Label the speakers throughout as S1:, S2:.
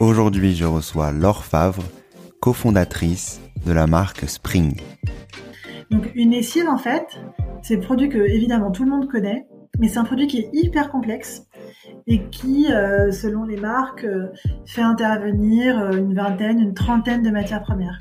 S1: Aujourd'hui, je reçois Laure Favre, cofondatrice de la marque Spring.
S2: Donc une lessive en fait, c'est un produit que évidemment tout le monde connaît, mais c'est un produit qui est hyper complexe et qui, euh, selon les marques, euh, fait intervenir euh, une vingtaine, une trentaine de matières premières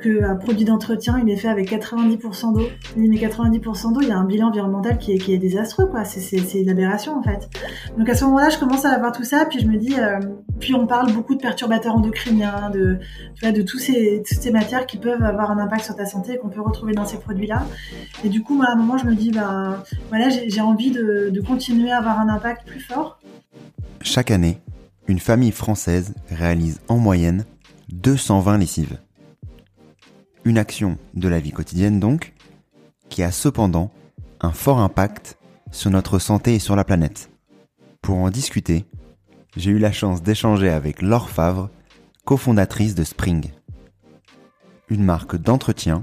S2: qu'un produit d'entretien, il est fait avec 90% d'eau. Mais 90% d'eau, il y a un bilan environnemental qui est, désastreux, quoi. C'est une aberration, en fait. Donc à ce moment-là, je commence à avoir tout ça, puis je me dis, euh, puis on parle beaucoup de perturbateurs endocriniens, de, ces, toutes ces matières qui peuvent avoir un impact sur ta santé et qu'on peut retrouver dans ces produits-là. Et du coup, à un moment, je me dis, ben, voilà, j'ai envie de, de continuer à avoir un impact plus fort.
S1: Chaque année, une famille française réalise en moyenne 220 lessives. Une action de la vie quotidienne donc, qui a cependant un fort impact sur notre santé et sur la planète. Pour en discuter, j'ai eu la chance d'échanger avec Laure Favre, cofondatrice de Spring. Une marque d'entretien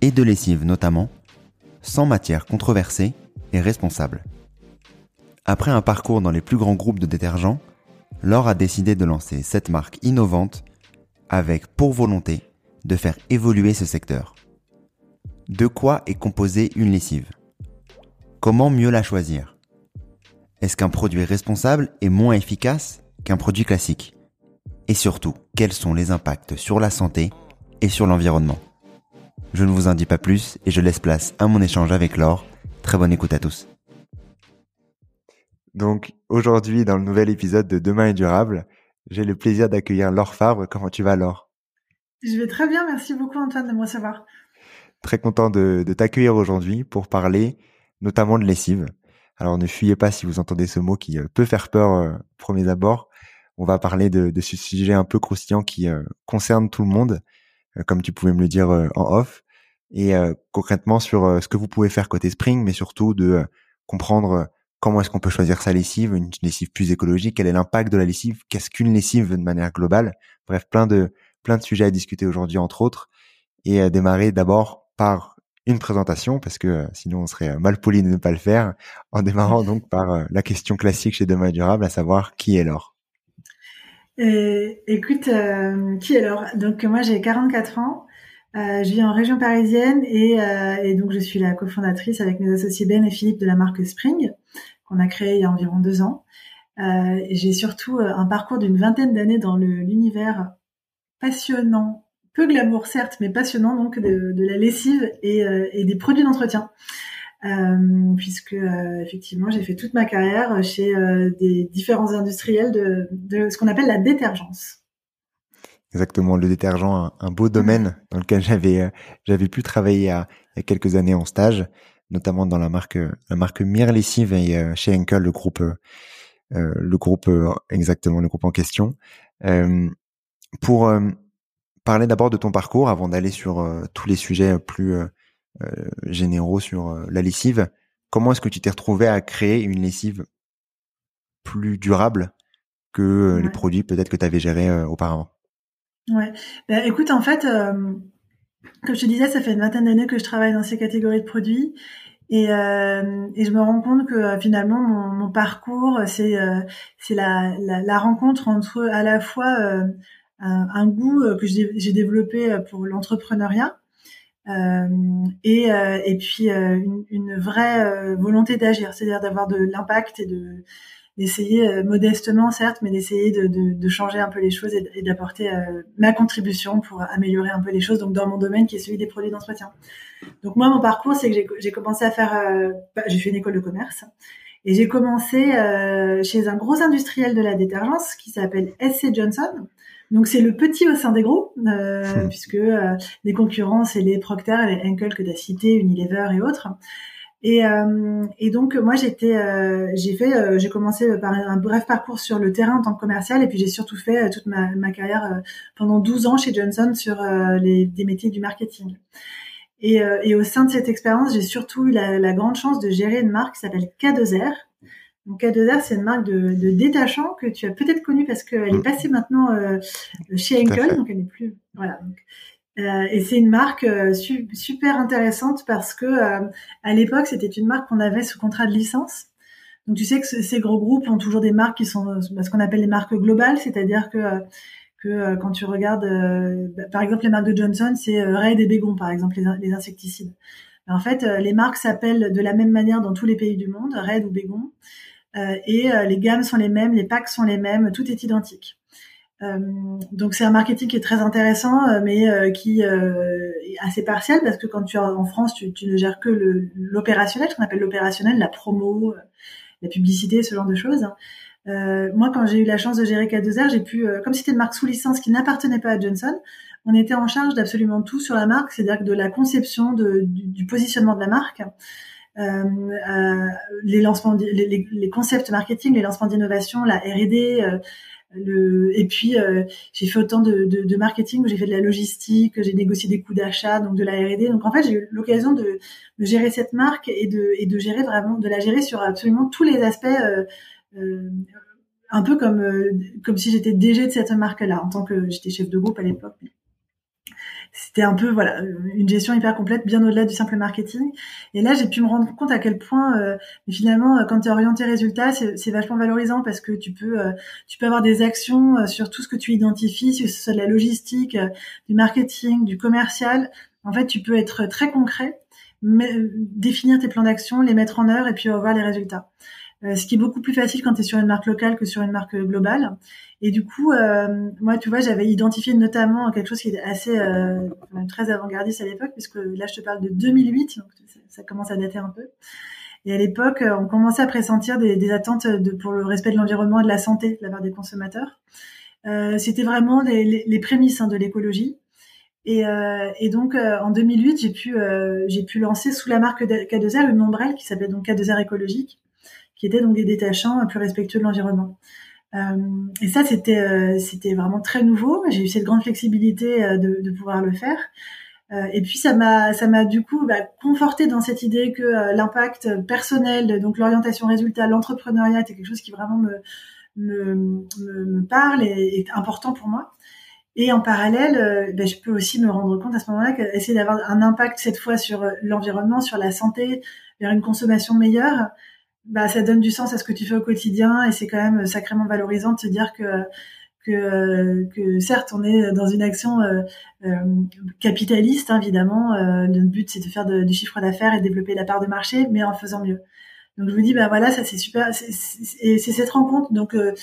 S1: et de lessive notamment, sans matière controversée et responsable. Après un parcours dans les plus grands groupes de détergents, Laure a décidé de lancer cette marque innovante avec pour volonté de faire évoluer ce secteur. De quoi est composée une lessive? Comment mieux la choisir? Est-ce qu'un produit responsable est moins efficace qu'un produit classique? Et surtout, quels sont les impacts sur la santé et sur l'environnement? Je ne vous en dis pas plus et je laisse place à mon échange avec Laure. Très bonne écoute à tous. Donc aujourd'hui, dans le nouvel épisode de Demain est durable, j'ai le plaisir d'accueillir Laure Favre. Comment tu vas Laure?
S2: Je vais très bien, merci beaucoup Antoine de me recevoir.
S1: Très content de, t'accueillir aujourd'hui pour parler notamment de lessive. Alors ne fuyez pas si vous entendez ce mot qui euh, peut faire peur euh, premier abord. On va parler de, ce sujet un peu croustillant qui euh, concerne tout le monde, comme tu pouvais me le dire en off, et concrètement sur ce que vous pouvez faire côté Spring, mais surtout de comprendre comment est-ce qu'on peut choisir sa lessive, une lessive plus écologique, quel est l'impact de la lessive, qu'est-ce qu'une lessive de manière globale. Bref, plein de plein de sujets à discuter aujourd'hui, entre autres, et à démarrer d'abord par une présentation, parce que euh, sinon on serait mal poli de ne pas le faire, en démarrant donc par euh, la question classique chez Demain Durable, à savoir qui est Laure?
S2: Écoute, euh, qui est Laure? Donc moi j'ai 44 ans, je vis en région parisienne et, et, donc je suis la cofondatrice avec mes associés Ben et Philippe de la marque Spring, qu'on a créée il y a environ deux ans. j'ai surtout un parcours d'une vingtaine d'années dans l'univers passionnant, peu glamour certes, mais passionnant donc de, la lessive et, euh, des produits d'entretien. Euh, puisque euh, effectivement j'ai fait toute ma carrière chez des différents industriels de, ce qu'on appelle la détergence.
S1: Exactement, le détergent, un, beau domaine dans lequel j'avais j'avais pu travailler il y, a, quelques années en stage, notamment dans la marque la marque Mir Lessive et chez Henkel, le groupe le groupe exactement le groupe en question. Pour euh, parler d'abord de ton parcours, avant d'aller sur euh, tous les sujets plus euh, généraux sur la lessive, comment est-ce que tu t'es retrouvé à créer une lessive plus durable que les produits peut-être que tu avais gérés auparavant?
S2: Ouais. Bah, écoute, en fait, comme je te disais, ça fait une vingtaine d'années que je travaille dans ces catégories de produits. Et, euh, et, je me rends compte que euh, finalement mon, mon parcours c'est euh, c'est la, la, la, rencontre entre à la fois un, un, goût que j'ai développé pour l'entrepreneuriat et, et puis une, vraie volonté d'agir, c'est-à-dire d'avoir de l'impact et de d'essayer euh, modestement certes, mais d'essayer de, de, changer un peu les choses et d'apporter euh, ma contribution pour améliorer un peu les choses. Donc dans mon domaine qui est celui des produits d'entretien. Donc moi mon parcours c'est que j'ai commencé à faire, euh, bah, j'ai fait une école de commerce et j'ai commencé chez un gros industriel de la détergence qui s'appelle SC Johnson. Donc c'est le petit au sein des gros, euh, hmm. puisque les concurrents c'est les Procter, les Henkel que tu as cité, Unilever et autres. Et, euh, et donc moi j'étais, euh, j'ai fait, euh, j'ai commencé par un bref parcours sur le terrain en tant que commercial et puis j'ai surtout fait toute ma, ma carrière pendant 12 ans chez Johnson sur les, des métiers du marketing. Et, et au sein de cette expérience, j'ai surtout eu la, la, grande chance de gérer une marque qui s'appelle K2R. Donc K2R, c'est une marque de, de détachant que tu as peut-être connue parce qu'elle est mm. passée maintenant chez Henkel, donc elle n'est plus. Voilà. Donc, euh, et c'est une marque euh, super intéressante parce que euh, à l'époque c'était une marque qu'on avait sous contrat de licence. Donc tu sais que ces gros groupes ont toujours des marques qui sont ce qu'on appelle les marques globales, c'est-à-dire que que quand tu regardes bah, par exemple les marques de Johnson, c'est Raid et Bégon par exemple les, insecticides. en fait, les marques s'appellent de la même manière dans tous les pays du monde, Raid ou Bégon, et les gammes sont les mêmes, les packs sont les mêmes, tout est identique. Euh, donc c'est un marketing qui est très intéressant, euh, mais euh, qui est assez partiel parce que quand tu es en France, tu, tu ne gères que l'opérationnel, ce qu'on appelle l'opérationnel, la promo, la publicité, ce genre de choses. Euh, moi, quand j'ai eu la chance de gérer K2R, j'ai pu, comme c'était une marque sous licence qui n'appartenait pas à Johnson, on était en charge d'absolument tout sur la marque, c'est-à-dire de la conception de, du, du, positionnement de la marque, euh, euh, les lancements, les, les, concepts marketing, les lancements d'innovation, la R&D, le, et puis euh, j'ai fait autant de, de, de, marketing j'ai fait de la logistique, j'ai négocié des coûts d'achat, donc de la R&D. Donc en fait j'ai eu l'occasion de, de, gérer cette marque et de, et de gérer vraiment de la gérer sur absolument tous les aspects, euh, euh, un peu comme comme si j'étais DG de cette marque-là en tant que j'étais chef de groupe à l'époque c'était un peu voilà une gestion hyper complète, bien au-delà du simple marketing. Et là, j'ai pu me rendre compte à quel point euh, finalement, euh, quand tu orienté résultat, c'est vachement valorisant parce que tu peux euh, tu peux avoir des actions euh, sur tout ce que tu identifies, si ce soit de la logistique, du marketing, du commercial. En fait, tu peux être très concret, mais, définir tes plans d'action, les mettre en œuvre et puis voir les résultats. Euh, ce qui est beaucoup plus facile quand tu es sur une marque locale que sur une marque globale. Et du coup, euh, moi, tu vois, j'avais identifié notamment quelque chose qui était assez euh, très avant-gardiste à l'époque, puisque là, je te parle de 2008, donc ça commence à dater un peu. Et à l'époque, on commençait à pressentir des, attentes pour le respect de l'environnement et de la santé de la part des consommateurs. Euh, C'était vraiment les, prémices hein, de l'écologie. Et, euh, donc en 2008, j'ai pu pu lancer sous la marque K2R une ombrelle qui s'appelait donc K2R écologique, qui étaient donc des détachants plus respectueux de l'environnement. Euh, et ça, c'était euh, c'était vraiment très nouveau. J'ai eu cette grande flexibilité euh, de, pouvoir le faire. Et puis ça m'a du coup bah, conforté dans cette idée que l'impact personnel, donc l'orientation résultat, l'entrepreneuriat était quelque chose qui vraiment me parle et est important pour moi. Et en parallèle, ben, je peux aussi me rendre compte à ce moment-là qu'essayer d'avoir un impact cette fois sur l'environnement, sur la santé, vers une consommation meilleure, bah, ça donne du sens à ce que tu fais au quotidien et c'est quand même sacrément valorisant de se dire que que, que certes on est dans une action euh, euh capitaliste hein, évidemment euh, le but c'est de faire du chiffre d'affaires et de développer la part de marché mais en faisant mieux. Donc je vous dis bah voilà ça c'est super et c'est cette rencontre donc euh,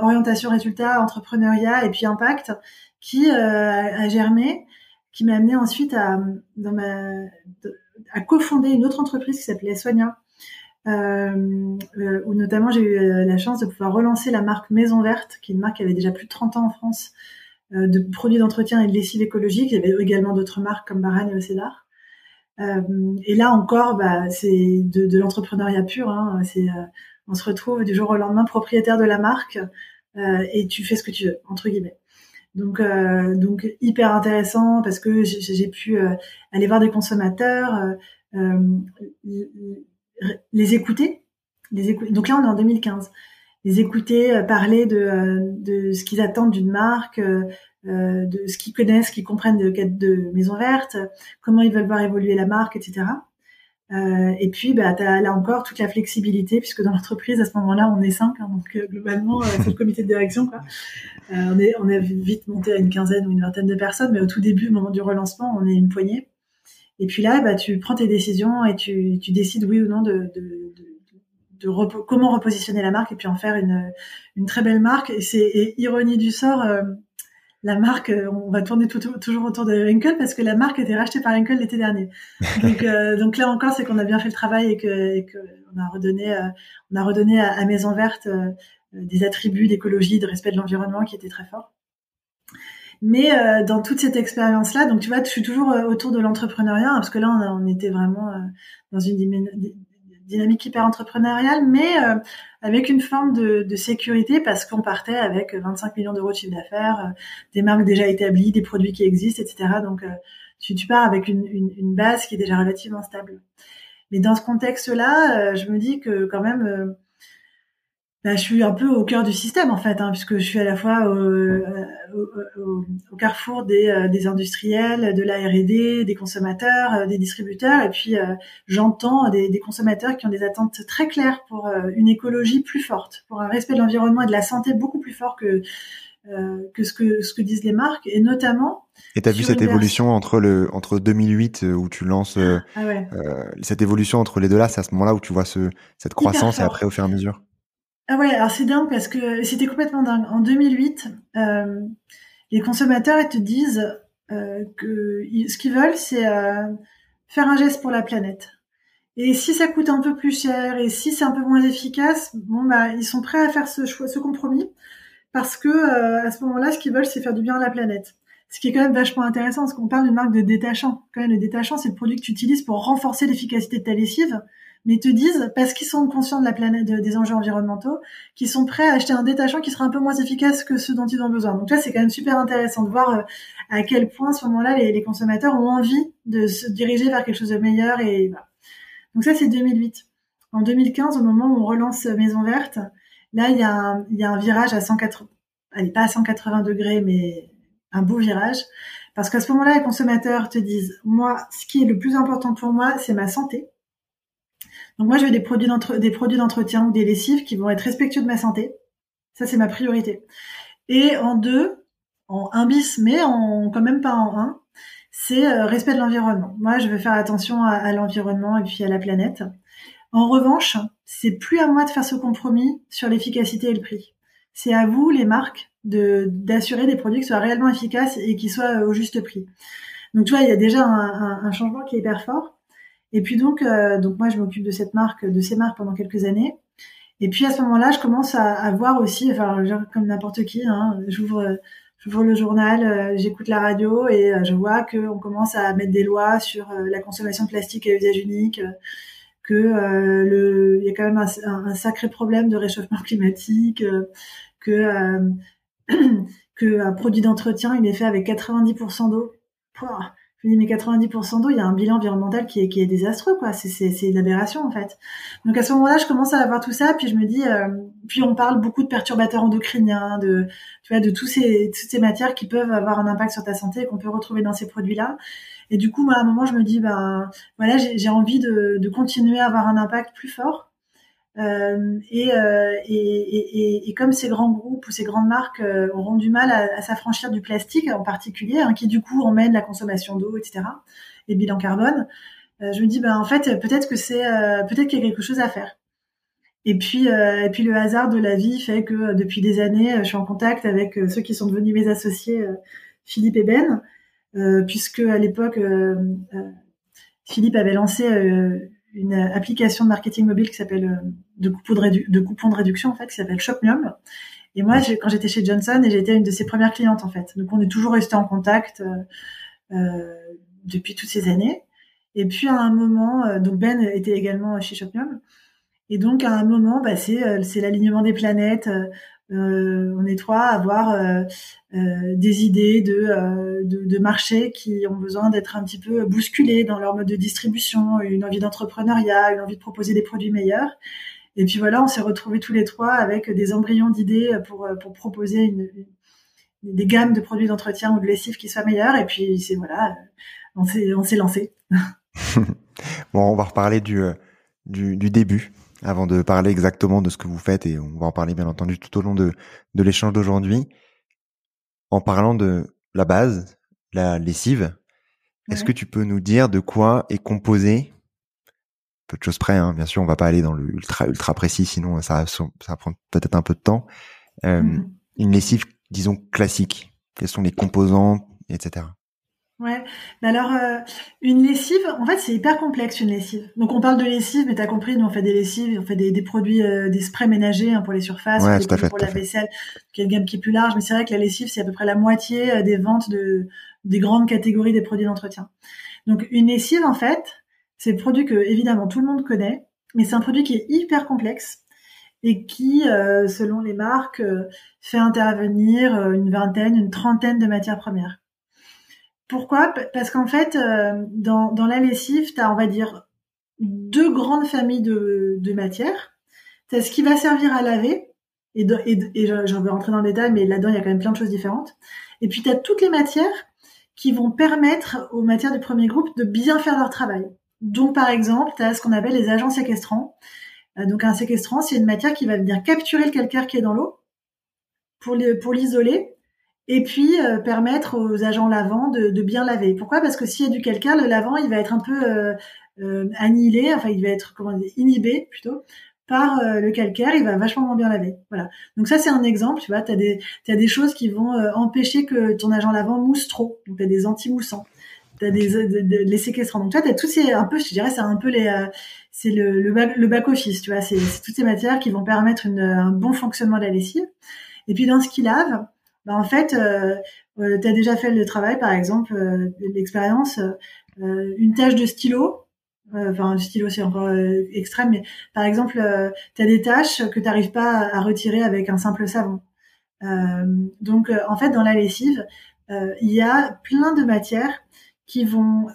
S2: orientation résultat entrepreneuriat et puis impact qui a germé qui m'a amené ensuite à dans ma à cofonder une autre entreprise qui s'appelait Soigna euh, euh, où notamment j'ai eu euh, la chance de pouvoir relancer la marque Maison Verte, qui est une marque qui avait déjà plus de 30 ans en France, euh, de produits d'entretien et de lessive écologique. Il y avait également d'autres marques comme Baran et Océdar. Euh, et là encore, bah, c'est de, l'entrepreneuriat pur. Hein, on se retrouve du jour au lendemain propriétaire de la marque et tu fais ce que tu veux, entre guillemets. Donc, euh, donc hyper intéressant parce que j'ai pu aller voir des consommateurs, euh, les écouter. Donc là, on est en 2015. Les écouter, euh, parler de, euh, de ce qu'ils attendent d'une marque, euh, de ce qu'ils connaissent, ce qu'ils comprennent de maison verte, comment ils veulent voir évoluer la marque, etc. Et puis, bah, là encore toute la flexibilité, puisque dans l'entreprise, à ce moment-là, on est cinq, hein, donc globalement, c'est le comité de direction. Quoi. On, est, on a vite monté à une quinzaine ou une vingtaine de personnes, mais au tout début, au moment du relancement, on est une poignée. Et puis là, bah, tu prends tes décisions et tu, décides oui ou non de, comment repositionner la marque et puis en faire une, très belle marque. Et ironie du sort la marque, euh, on va tourner toujours autour de Wrinkle parce que la marque été rachetée par Wrinkle l'été dernier. Donc, euh, donc là encore, c'est qu'on a bien fait le travail et que, on a redonné, euh, on a redonné à, Maison Verte des attributs d'écologie, de respect de l'environnement qui étaient très forts. Mais dans toute cette expérience-là, donc tu vois, je suis toujours autour de l'entrepreneuriat hein, parce que là, on, était vraiment dans une dynamique hyper entrepreneuriale, mais euh, avec une forme de, de sécurité parce qu'on partait avec 25 millions d'euros de chiffre d'affaires, euh, des marques déjà établies, des produits qui existent, etc. Donc euh, tu, tu, pars avec une, une, une, base qui est déjà relativement stable. Mais dans ce contexte-là, je me dis que quand même bah, je suis un peu au cœur du système en fait, hein, puisque je suis à la fois au, euh, au, au, carrefour des, euh, des, industriels, de la R&D, des consommateurs, euh, des distributeurs, et puis j'entends des, des, consommateurs qui ont des attentes très claires pour une écologie plus forte, pour un respect de l'environnement et de la santé beaucoup plus fort que que ce que ce que disent les marques, et notamment.
S1: Et t'as vu cette évolution entre le entre 2008 où tu lances ah ouais. cette évolution entre les deux là, c'est à ce moment-là où tu vois ce cette croissance et après au fur et à mesure?
S2: Ah ouais, alors c'est dingue parce que c'était complètement dingue. En 2008, euh, les consommateurs te disent euh, que ce qu'ils veulent, c'est euh, faire un geste pour la planète. Et si ça coûte un peu plus cher et si c'est un peu moins efficace, bah ils sont prêts à faire ce choix, ce compromis parce que à ce moment-là, ce qu'ils veulent, c'est faire du bien à la planète. Ce qui est quand même vachement intéressant, parce qu'on parle d'une marque de détachant. Quand même, le détachant, c'est le produit que tu utilises pour renforcer l'efficacité de ta lessive mais te disent, parce qu'ils sont conscients de la planète, des enjeux environnementaux, qu'ils sont prêts à acheter un détachant qui sera un peu moins efficace que ce dont ils ont besoin. Donc là, c'est quand même super intéressant de voir euh, à quel point, à ce moment-là, les, consommateurs ont envie de se diriger vers quelque chose de meilleur. Et. Donc ça, c'est 2008. En 2015, au moment où on relance Maison Verte, là, il y a un, virage à 180, allez, pas à 180 degrés, mais un beau virage. Parce qu'à ce moment-là, les consommateurs te disent, moi, ce qui est le plus important pour moi, c'est ma santé. Donc moi, je veux des produits d'entretien ou des lessives qui vont être respectueux de ma santé. Ça, c'est ma priorité. Et en deux, en un bis, mais en quand même pas en un, c'est euh, respect de l'environnement. Moi, je veux faire attention à, l'environnement et puis à la planète. En revanche, c'est plus à moi de faire ce compromis sur l'efficacité et le prix. C'est à vous, les marques, de d'assurer des produits qui soient réellement efficaces et qui soient au juste prix. Donc tu vois, il y a déjà un, un changement qui est hyper fort. Et puis donc, euh, donc moi, je m'occupe de cette marque, de ces marques pendant quelques années. Et puis à ce moment-là, je commence à, à voir aussi, enfin, comme n'importe qui, hein, j'ouvre, j'ouvre le journal, euh, j'écoute la radio et euh, je vois qu'on commence à mettre des lois sur la consommation de plastique à usage unique, que le, il y a quand même un, sacré problème de réchauffement climatique, que que un produit d'entretien il est fait avec 90% d'eau. Je dis, mais 90% d'eau, il y a un bilan environnemental qui est, désastreux, quoi. C'est, une aberration, en fait. Donc, à ce moment-là, je commence à avoir tout ça, puis je me dis, euh, puis on parle beaucoup de perturbateurs endocriniens, de, tu vois, de tous ces, toutes ces matières qui peuvent avoir un impact sur ta santé et qu'on peut retrouver dans ces produits-là. Et du coup, moi, à un moment, je me dis, ben, voilà, j'ai, j'ai envie de, de continuer à avoir un impact plus fort. Euh, et, euh, et, comme ces grands groupes ou ces grandes marques euh, auront du mal à, s'affranchir du plastique en particulier, hein, qui du coup emmène la consommation d'eau, etc., et bilan carbone, je me dis ben en fait peut-être que c'est peut-être qu'il y a quelque chose à faire. Et puis et puis le hasard de la vie fait que depuis des années je suis en contact avec ceux qui sont devenus mes associés, Philippe et Ben, puisque à l'époque Philippe avait lancé une application de marketing mobile qui s'appelle euh, de coupons de, coupons de réduction en fait qui s'appelle Shopmium. Et moi, quand j'étais chez Johnson, et j'étais une de ses premières clientes en fait. Donc on est toujours resté en contact euh, euh, depuis toutes ces années. Et puis à un moment, donc Ben était également chez Shopmium. Et donc à un moment, bah, c'est l'alignement des planètes. Euh, on est trois à avoir euh, euh, des idées de, de, de marché qui ont besoin d'être un petit peu bousculés dans leur mode de distribution, une envie d'entrepreneuriat, une envie de proposer des produits meilleurs. Et puis voilà, on s'est retrouvés tous les trois avec des embryons d'idées pour, pour proposer une, des gammes de produits d'entretien ou de lessive qui soient meilleures. Et puis c'est voilà, on s'est on s'est lancé.
S1: bon, on va reparler du, du début avant de parler exactement de ce que vous faites et on va en parler bien entendu tout au long de, de l'échange d'aujourd'hui. En parlant de la base, la lessive, est-ce que tu peux nous dire de quoi est composé peu de choses près, hein, bien sûr, on va pas aller dans le ultra ultra précis, sinon ça ça va prendre peut-être un peu de temps. Euh, mmh Une lessive, disons classique. Quels sont les composants, etc.
S2: Ouais. Mais alors, euh, une lessive, en fait, c'est hyper complexe une lessive. Donc, on parle de lessive, mais t'as compris, nous on fait des lessives, on fait des, des produits, euh, des sprays ménagers hein, pour les surfaces, pour la vaisselle, qui est une gamme qui est plus large. Mais c'est vrai que la lessive, c'est à peu près la moitié euh, des ventes de des grandes catégories des produits d'entretien. Donc, une lessive, en fait, c'est un produit que évidemment tout le monde connaît, mais c'est un produit qui est hyper complexe et qui, selon les marques, fait intervenir une vingtaine, une trentaine de matières premières. Pourquoi? Parce qu'en fait, euh, dans, la lessive, tu as, on va dire, deux grandes familles de, matières. Tu as ce qui va servir à laver, et j'en vais rentrer dans le détail, mais là-dedans, il y a quand même plein de choses différentes. Et puis, tu as toutes les matières qui vont permettre aux matières du premier groupe de bien faire leur travail. Donc, par exemple, tu as ce qu'on appelle les agents séquestrants. Euh, donc, un séquestrant, c'est une matière qui va venir capturer le calcaire qui est dans l'eau pour l'isoler et puis euh, permettre aux agents lavants de, de, bien laver. Pourquoi? Parce que s'il y a du calcaire, le lavant il va être un peu euh, euh annihilé, enfin il va être comment dire, inhibé plutôt par le calcaire, il va vachement moins bien laver. Voilà. Donc ça c'est un exemple, tu vois, tu as des as des choses qui vont empêcher que ton agent lavant mousse trop. Donc tu as des anti-moussants. Tu as des, les séquestrants. Donc toi tu as tous ces un peu je dirais c'est un peu les c'est le, le, back, le back office, tu vois, c'est toutes ces matières qui vont permettre une, un bon fonctionnement de la lessive. Et puis dans ce qui lave, bah, en fait, euh, euh tu as déjà fait le travail, par exemple, euh, l'expérience, une tâche de stylo, enfin, stylo c'est encore extrême, mais par exemple, tu as des tâches que tu n'arrives pas à, retirer avec un simple savon. donc, en fait, dans la lessive, il y a plein de matières qui vont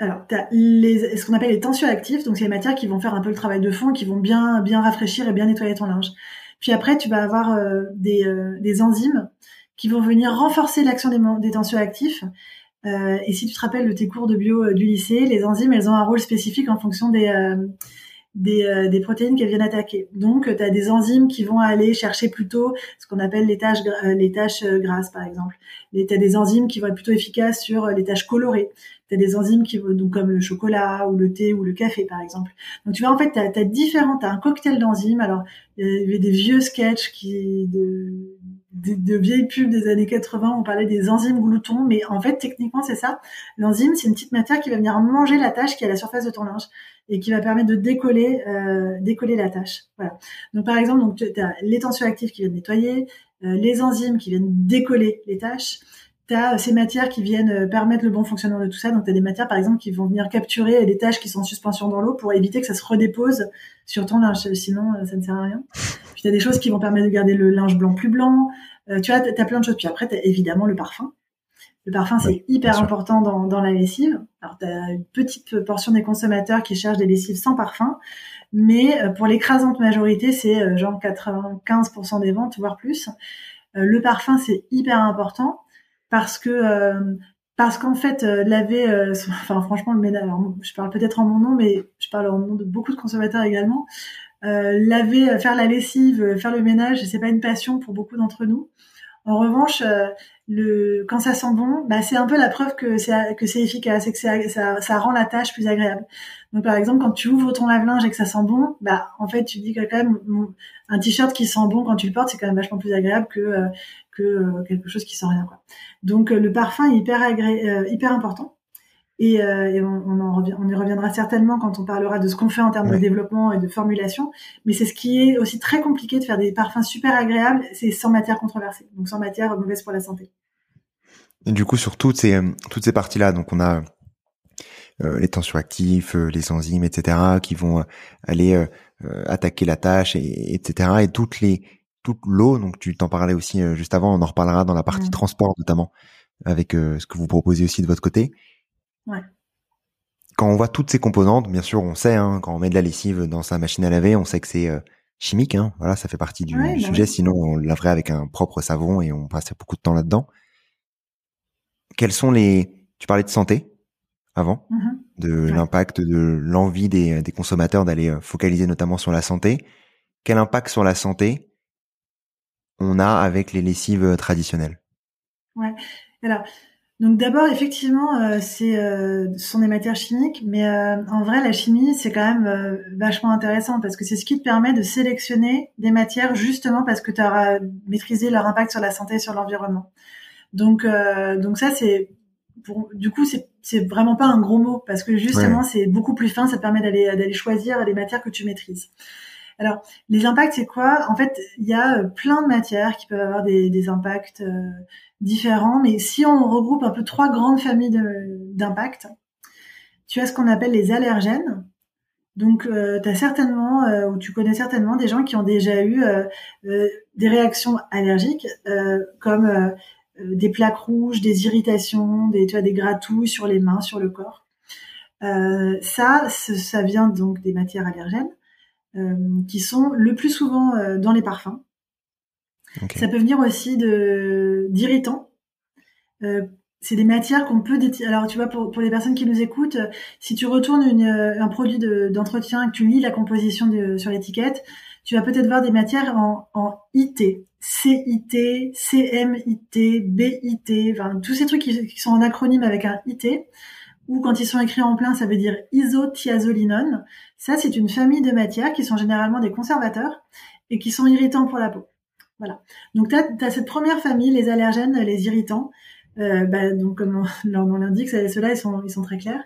S2: alors, tu as ce qu'on appelle les tensioactifs, donc c'est les matières qui vont faire un peu le travail de fond, qui vont bien bien rafraîchir et bien nettoyer ton linge. Puis après, tu vas avoir euh, des, euh, des, enzymes qui vont venir renforcer l'action des, des tensioactifs. Euh, et si tu te rappelles de tes cours de bio du lycée, les enzymes, elles ont un rôle spécifique en fonction des, protéines qu'elles viennent attaquer. Donc, tu as des enzymes qui vont aller chercher plutôt ce qu'on appelle les tâches, les tâches grasses, par exemple. Tu as des enzymes qui vont être plutôt efficaces sur les tâches colorées. Tu as des enzymes qui donc comme le chocolat ou le thé ou le café, par exemple. Donc, tu vois, en fait, tu as, as différents, tu as un cocktail d'enzymes. Alors, il y avait des vieux sketchs qui de, de, vieilles pubs des années 80, on parlait des enzymes gloutons, mais en fait, techniquement, c'est ça. L'enzyme, c'est une petite matière qui va venir manger la tâche qui est à la surface de ton linge et qui va permettre de décoller, euh, décoller la tâche. Voilà. Donc, par exemple, donc, tu as les tensioactifs qui viennent nettoyer, euh, les enzymes qui viennent décoller les tâches, tu as ces matières qui viennent euh, permettre le bon fonctionnement de tout ça. Donc, tu as des matières, par exemple, qui vont venir capturer des tâches qui sont en suspension dans l'eau pour éviter que ça se redépose sur ton linge. Sinon, euh, ça ne sert à rien. Puis, tu as des choses qui vont permettre de garder le linge blanc plus blanc. Euh, tu vois, tu as plein de choses. Puis après, tu as évidemment le parfum. Le parfum, c'est hyper important dans, dans, la lessive. Alors, tu as une petite portion des consommateurs qui cherchent des lessives sans parfum. Mais pour l'écrasante majorité, c'est genre 95% des ventes, voire plus. le parfum, c'est hyper important parce que euh, parce qu'en fait euh, laver euh, enfin franchement le ménage je parle peut-être en mon nom mais je parle en nom de beaucoup de consommateurs également laver faire la lessive faire le ménage c'est pas une passion pour beaucoup d'entre nous. En revanche quand ça sent bon bah c'est un peu la preuve que c'est efficace et que ça, rend la tâche plus agréable. Donc par exemple quand tu ouvres ton lave-linge et que ça sent bon bah en fait tu dis que quand même un t-shirt qui sent bon quand tu le portes c'est quand même vachement plus agréable que que euh, quelque chose qui sent rien. Quoi. Donc euh, le parfum est hyper, agré euh, hyper important. Et, et on, on, en revient, on y reviendra certainement quand on parlera de ce qu'on fait en termes de développement et de formulation. Mais c'est ce qui est aussi très compliqué de faire des parfums super agréables, c'est sans matière controversée, donc sans matière mauvaise pour la santé.
S1: Et du coup, sur toutes ces toutes ces parties-là, donc on a euh, les tensioactifs, euh, les enzymes, etc., qui vont aller attaquer la tâche, et, etc. Et toutes les toute l'eau. Donc tu t'en parlais aussi euh, juste avant, on en reparlera dans la partie mmh. transport notamment, avec euh, ce que vous proposez aussi de votre côté.
S2: Ouais.
S1: Quand on voit toutes ces composantes, bien sûr, on sait, hein, quand on met de la lessive dans sa machine à laver, on sait que c'est euh, chimiques. Hein. Voilà, ça fait partie du,
S2: Ouais, bah
S1: sujet. Sinon, on laverait avec un propre savon et on passerait beaucoup de temps là-dedans. Quels sont les Tu parlais de santé avant,
S2: Mhm.
S1: de l'impact, de l'envie des, des consommateurs d'aller focaliser notamment sur la santé. Quel impact sur la santé on a avec les lessives euh, traditionnelles
S2: Alors, donc d'abord, effectivement, euh, c'est, euh, ce sont des matières chimiques, mais euh, en vrai, la chimie, c'est quand même euh, vachement intéressant parce que c'est ce qui te permet de sélectionner des matières justement parce que tu auras maîtrisé leur impact sur la santé et sur l'environnement. Donc, euh, donc ça, c'est pour, du coup, c'est, c'est vraiment pas un gros mot parce que justement, c'est beaucoup plus fin. Ça te permet d'aller, d'aller choisir les matières que tu maîtrises. Alors, les impacts, c'est quoi? En fait, il y a euh, plein de matières qui peuvent avoir des, des impacts euh, différents, mais si on regroupe un peu trois grandes familles d'impacts, tu as ce qu'on appelle les allergènes. Donc, euh, tu as certainement, euh, ou tu connais certainement des gens qui ont déjà eu euh, euh, des réactions allergiques, comme des plaques rouges, des irritations, des, tu as des gratouilles sur les mains, sur le corps. Ça, ça vient donc des matières allergènes qui sont le plus souvent euh, dans les parfums. Ça peut venir aussi de d'irritants. Euh, c'est des matières qu'on peut déti- alors tu vois pour, pour les personnes qui nous écoutent euh, si tu retournes une, euh, un produit de- d'entretien et que tu lis la composition de- sur l'étiquette tu vas peut-être voir des matières en, en IT CIT CMIT BIT enfin tous ces trucs qui, qui sont en acronyme avec un IT ou quand ils sont écrits en plein ça veut dire isothiazolinone ça c'est une famille de matières qui sont généralement des conservateurs et qui sont irritants pour la peau voilà donc tu as, cette première famille les allergènes les irritants euh, bah, donc comme on- leur nom l'indique, ceux-là ils sont, ils sont très clairs.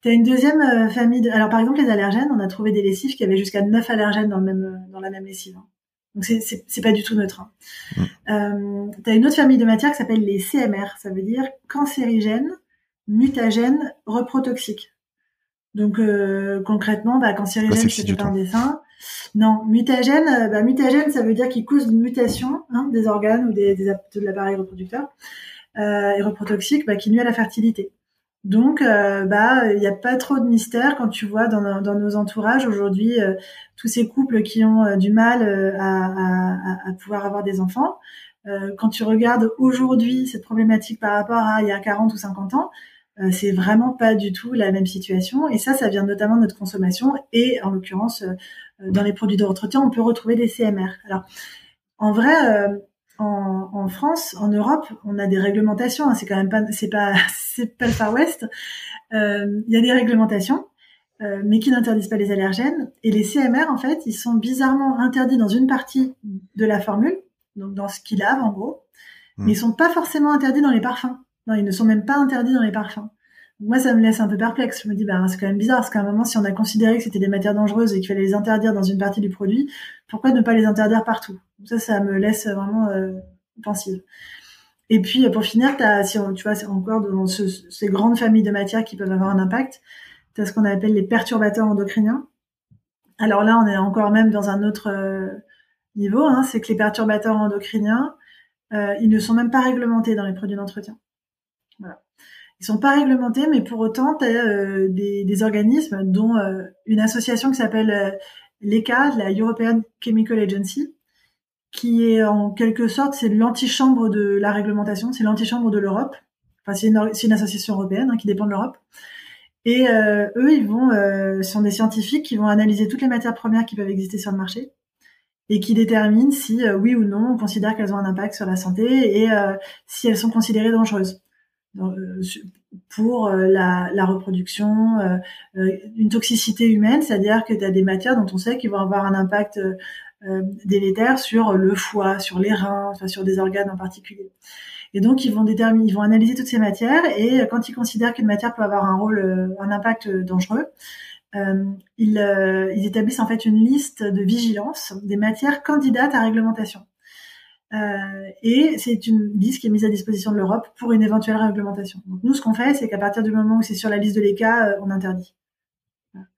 S2: Tu as une deuxième euh, famille de... Alors par exemple les allergènes, on a trouvé des lessives qui avaient jusqu'à 9 allergènes dans, le même, dans la même lessive. hein. Donc c'est- pas du tout neutre. Hein. Euh, tu as une autre famille de matières qui s'appelle les CMR, ça veut dire cancérigènes, mutagènes, reprotoxiques. Donc euh, concrètement, bah, cancérigène,
S1: c'est
S2: un dessin. Non, mutagène, euh, bah, mutagène, ça veut dire qu'il cause une mutation hein, des organes ou des, des app- de l'appareil reproducteur euh, et reprotoxique bah, qui nuit à la fertilité. Donc, euh, bah, il n'y a pas trop de mystère quand tu vois dans, dans nos entourages aujourd'hui euh, tous ces couples qui ont euh, du mal à, à- à pouvoir avoir des enfants. Quand tu regardes aujourd'hui cette problématique par rapport à il y a 40 ou 50 ans, euh, c'est vraiment pas du tout la même situation. Et ça, ça vient notamment de notre consommation et en l'occurrence euh, dans les produits d'entretien, on peut retrouver des CMR. Alors, en vrai, euh, en, en France, en Europe, on a des réglementations. hein, c'est quand même pas, c'est pas, c'est pas le Far West. Euh, Il y a des réglementations, euh, mais qui n'interdisent pas les allergènes. Et les CMR, en fait, ils sont bizarrement interdits dans une partie de la formule, donc dans ce qu'ils lavent en gros,
S1: Mm.
S2: mais ils sont pas forcément interdits dans les parfums. Non, ils ne sont même pas interdits dans les parfums. Moi, ça me laisse un peu perplexe. Je me dis, bah, c'est quand même bizarre, parce qu'à un moment, si on a considéré que c'était des matières dangereuses et qu'il fallait les interdire dans une partie du produit, pourquoi ne pas les interdire partout? Ça, ça me laisse vraiment euh, pensive. Et puis, pour finir, as, si on, tu vois, c'est encore dans ce, ces grandes familles de matières qui peuvent avoir un impact, tu as ce qu'on appelle les perturbateurs endocriniens. Alors là, on est encore même dans un autre euh, niveau, hein, c'est que les perturbateurs endocriniens, euh, ils ne sont même pas réglementés dans les produits d'entretien. Voilà. Ils sont pas réglementés, mais pour autant, tu as euh, des, organismes, dont euh, une association qui s'appelle euh, l'ECA, la European Chemical Agency, qui est en quelque sorte, c'est l'antichambre de la réglementation, c'est l'antichambre de l'Europe. Enfin, c'est une, association européenne hein, qui dépend de l'Europe. Et eux, ils vont, sont des scientifiques qui vont analyser toutes les matières premières qui peuvent exister sur le marché et qui déterminent si, oui ou non, on considère qu'elles ont un impact sur la santé et si elles sont considérées dangereuses pour euh, la, reproduction, euh, une toxicité humaine, c'est-à-dire que tu as des matières dont on sait qu'ils vont avoir un impact euh, délétère sur le foie, sur les reins, enfin sur des organes en particulier. Et donc ils vont déterminer, ils vont analyser toutes ces matières et euh, quand ils considèrent qu'une matière peut avoir un rôle, euh, un impact dangereux, euh, euh, ils, établissent en fait une liste de vigilance des matières candidates à réglementation. Euh, et c'est une liste qui est mise à disposition de l'Europe pour une éventuelle réglementation. Donc nous, ce qu'on fait, c'est qu'à partir du moment où c'est sur la liste de l'ECA, euh, on interdit.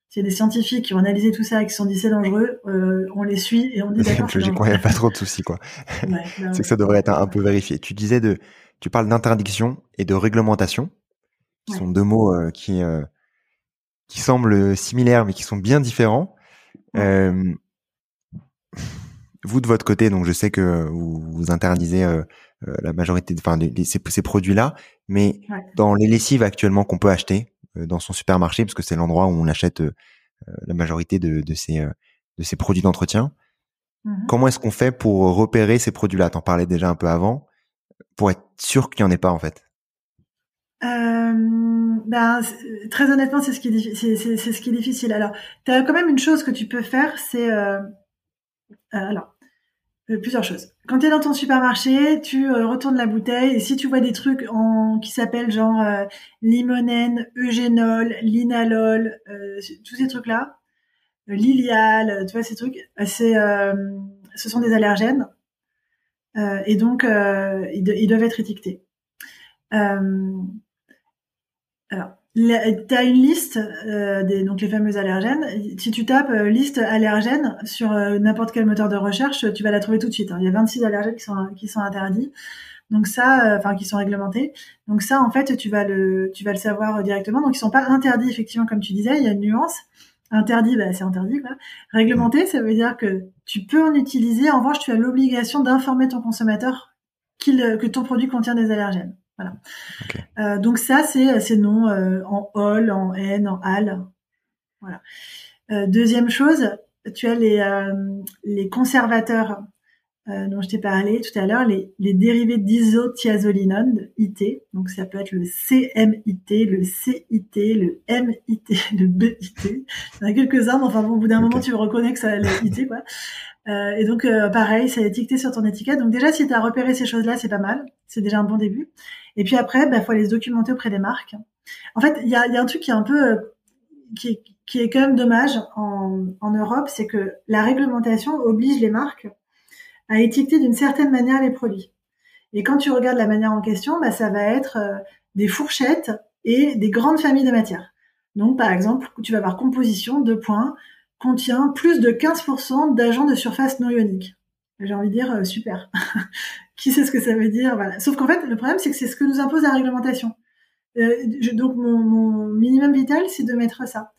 S2: S'il y a des scientifiques qui ont analysé tout ça et qui se sont dit c'est dangereux, euh, on les suit et on dit d'accord.
S1: C'est logique, il n'y a pas trop de soucis, quoi. Ouais, c'est que ça devrait être un, un, peu vérifié. Tu disais de, tu parles d'interdiction et de réglementation, qui ouais. sont deux mots euh, qui qui semblent similaires mais qui sont bien différents. Ouais. Euh, vous de votre côté, donc je sais que vous, vous interdisez euh, euh, la majorité, de, enfin ces, ces produits-là, mais dans les lessives actuellement qu'on peut acheter dans son supermarché, parce que c'est l'endroit où on achète la majorité de, de ces de ces produits d'entretien. Mmh Comment est-ce qu'on fait pour repérer ces produits-là? T'en parlais déjà un peu avant, pour être sûr qu'il n'y en ait pas en fait.
S2: ben, très honnêtement, c'est ce qui est, c'est, c'est, ce qui est difficile. Alors, tu as quand même une chose que tu peux faire, c'est alors euh, plusieurs choses. Quand tu es dans ton supermarché, tu euh, retournes la bouteille et si tu vois des trucs qui s'appellent genre euh, limonène, eugénol, linalol, tous ces trucs-là, lilial, tu vois ces trucs, c'est, ce sont des allergènes et donc ils, ils, doivent être étiquetés. alors, tu as une liste euh, des donc les fameux allergènes. Si tu tapes euh, liste allergènes sur euh, n'importe quel moteur de recherche, tu vas la trouver tout de suite. Hein. Il y a 26 allergènes qui sont qui sont interdits. Donc ça, enfin qui sont réglementés. Donc ça, en fait, tu vas le tu vas le savoir directement. Donc ils sont pas interdits effectivement comme tu disais. Il y a une nuance. Interdit, bah, c'est interdit. Quoi. Réglementé, ça veut dire que tu peux en utiliser. En revanche, tu as l'obligation d'informer ton consommateur qu'il que ton produit contient des allergènes. Voilà. Euh, donc ça, c'est ces noms euh, en ol, en n, en al. Voilà. Euh, deuxième chose, tu as les, les conservateurs dont je t'ai parlé tout à l'heure, les, les dérivés d'isothiazolinone, IT. Donc ça peut être le CMIT, le CIT, le MIT, le BIT. Il y en a quelques-uns, mais enfin bon, au bout d'un moment, tu reconnais que ça le IT, quoi. Euh, et donc, pareil, c'est étiqueté sur ton étiquette. Donc déjà, si tu as repéré ces choses-là, c'est pas mal. C'est déjà un bon début. Et puis après, il bah, faut les documenter auprès des marques. En fait, il y a, un truc qui est un peu euh, qui est, quand même dommage en, Europe, c'est que la réglementation oblige les marques à étiqueter d'une certaine manière les produits. Et quand tu regardes la manière en question, bah, ça va être euh, des fourchettes et des grandes familles de matières. Donc, par exemple, tu vas avoir composition, deux points, contient plus de 15% d'agents de surface non ioniques. J'ai envie de dire, euh, super. qui sait ce que ça veut dire voilà. Sauf qu'en fait, le problème, c'est que c'est ce que nous impose la réglementation. Euh, donc, mon, mon, minimum vital, c'est de mettre ça.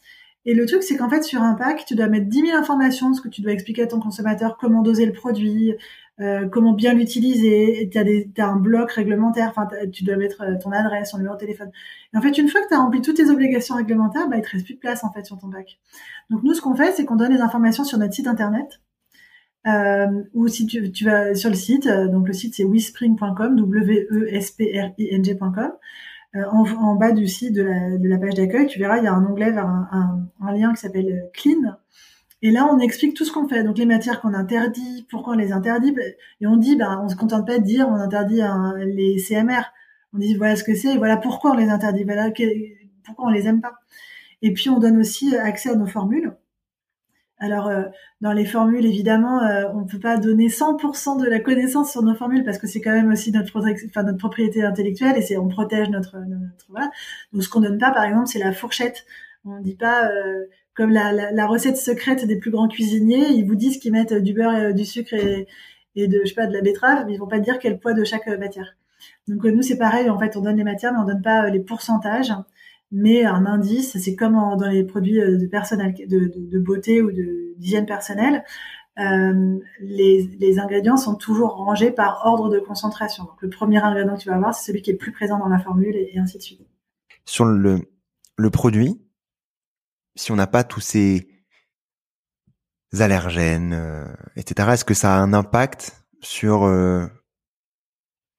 S2: Et le truc, c'est qu'en fait, sur un pack, tu dois mettre 10 000 informations, ce que tu dois expliquer à ton consommateur, comment doser le produit, euh, comment bien l'utiliser. Tu as, as, un bloc réglementaire, enfin, tu dois mettre euh, ton adresse, ton numéro de téléphone. Et en fait, une fois que tu as rempli toutes tes obligations réglementaires, bah, il te reste plus de place en fait sur ton pack. Donc nous, ce qu'on fait, c'est qu'on donne les informations sur notre site internet. Euh, ou si tu, tu, vas sur le site, euh, donc le site c'est wespring.com, W-E-S-P-R-I-N-G.com. Euh, en, en, bas du site de la, de la page d'accueil, tu verras, il y a un onglet vers un, un, lien qui s'appelle Clean. Et là, on explique tout ce qu'on fait. Donc, les matières qu'on interdit, pourquoi on les interdit. Et on dit, ben, on se contente pas de dire, on interdit les CMR. On dit, voilà ce que c'est, et voilà pourquoi on les interdit, voilà pourquoi on les aime pas. Et puis, on donne aussi accès à nos formules. Alors, euh, dans les formules, évidemment, euh, on ne peut pas donner 100% de la connaissance sur nos formules parce que c'est quand même aussi notre, enfin, notre propriété intellectuelle et c'est on protège notre, notre voilà. Donc, ce qu'on donne pas, par exemple, c'est la fourchette. On ne dit pas euh, comme la, la, la, recette secrète des plus grands cuisiniers. Ils vous disent qu'ils mettent du beurre, et, du sucre et, et, de, je sais pas, de la betterave, mais ils vont pas dire quel poids de chaque matière. Donc nous, c'est pareil. En fait, on donne les matières, mais on donne pas les pourcentages mais un indice, c'est comme dans les produits euh, de, personnel, de, beauté ou d'hygiène personnelle, euh, les, ingrédients sont toujours rangés par ordre de concentration. Donc le premier ingrédient que tu vas avoir, c'est celui qui est le plus présent dans la formule et, ainsi de suite.
S1: Sur le, produit, si on n'a pas tous ces allergènes, euh, etc., est-ce que ça a un impact sur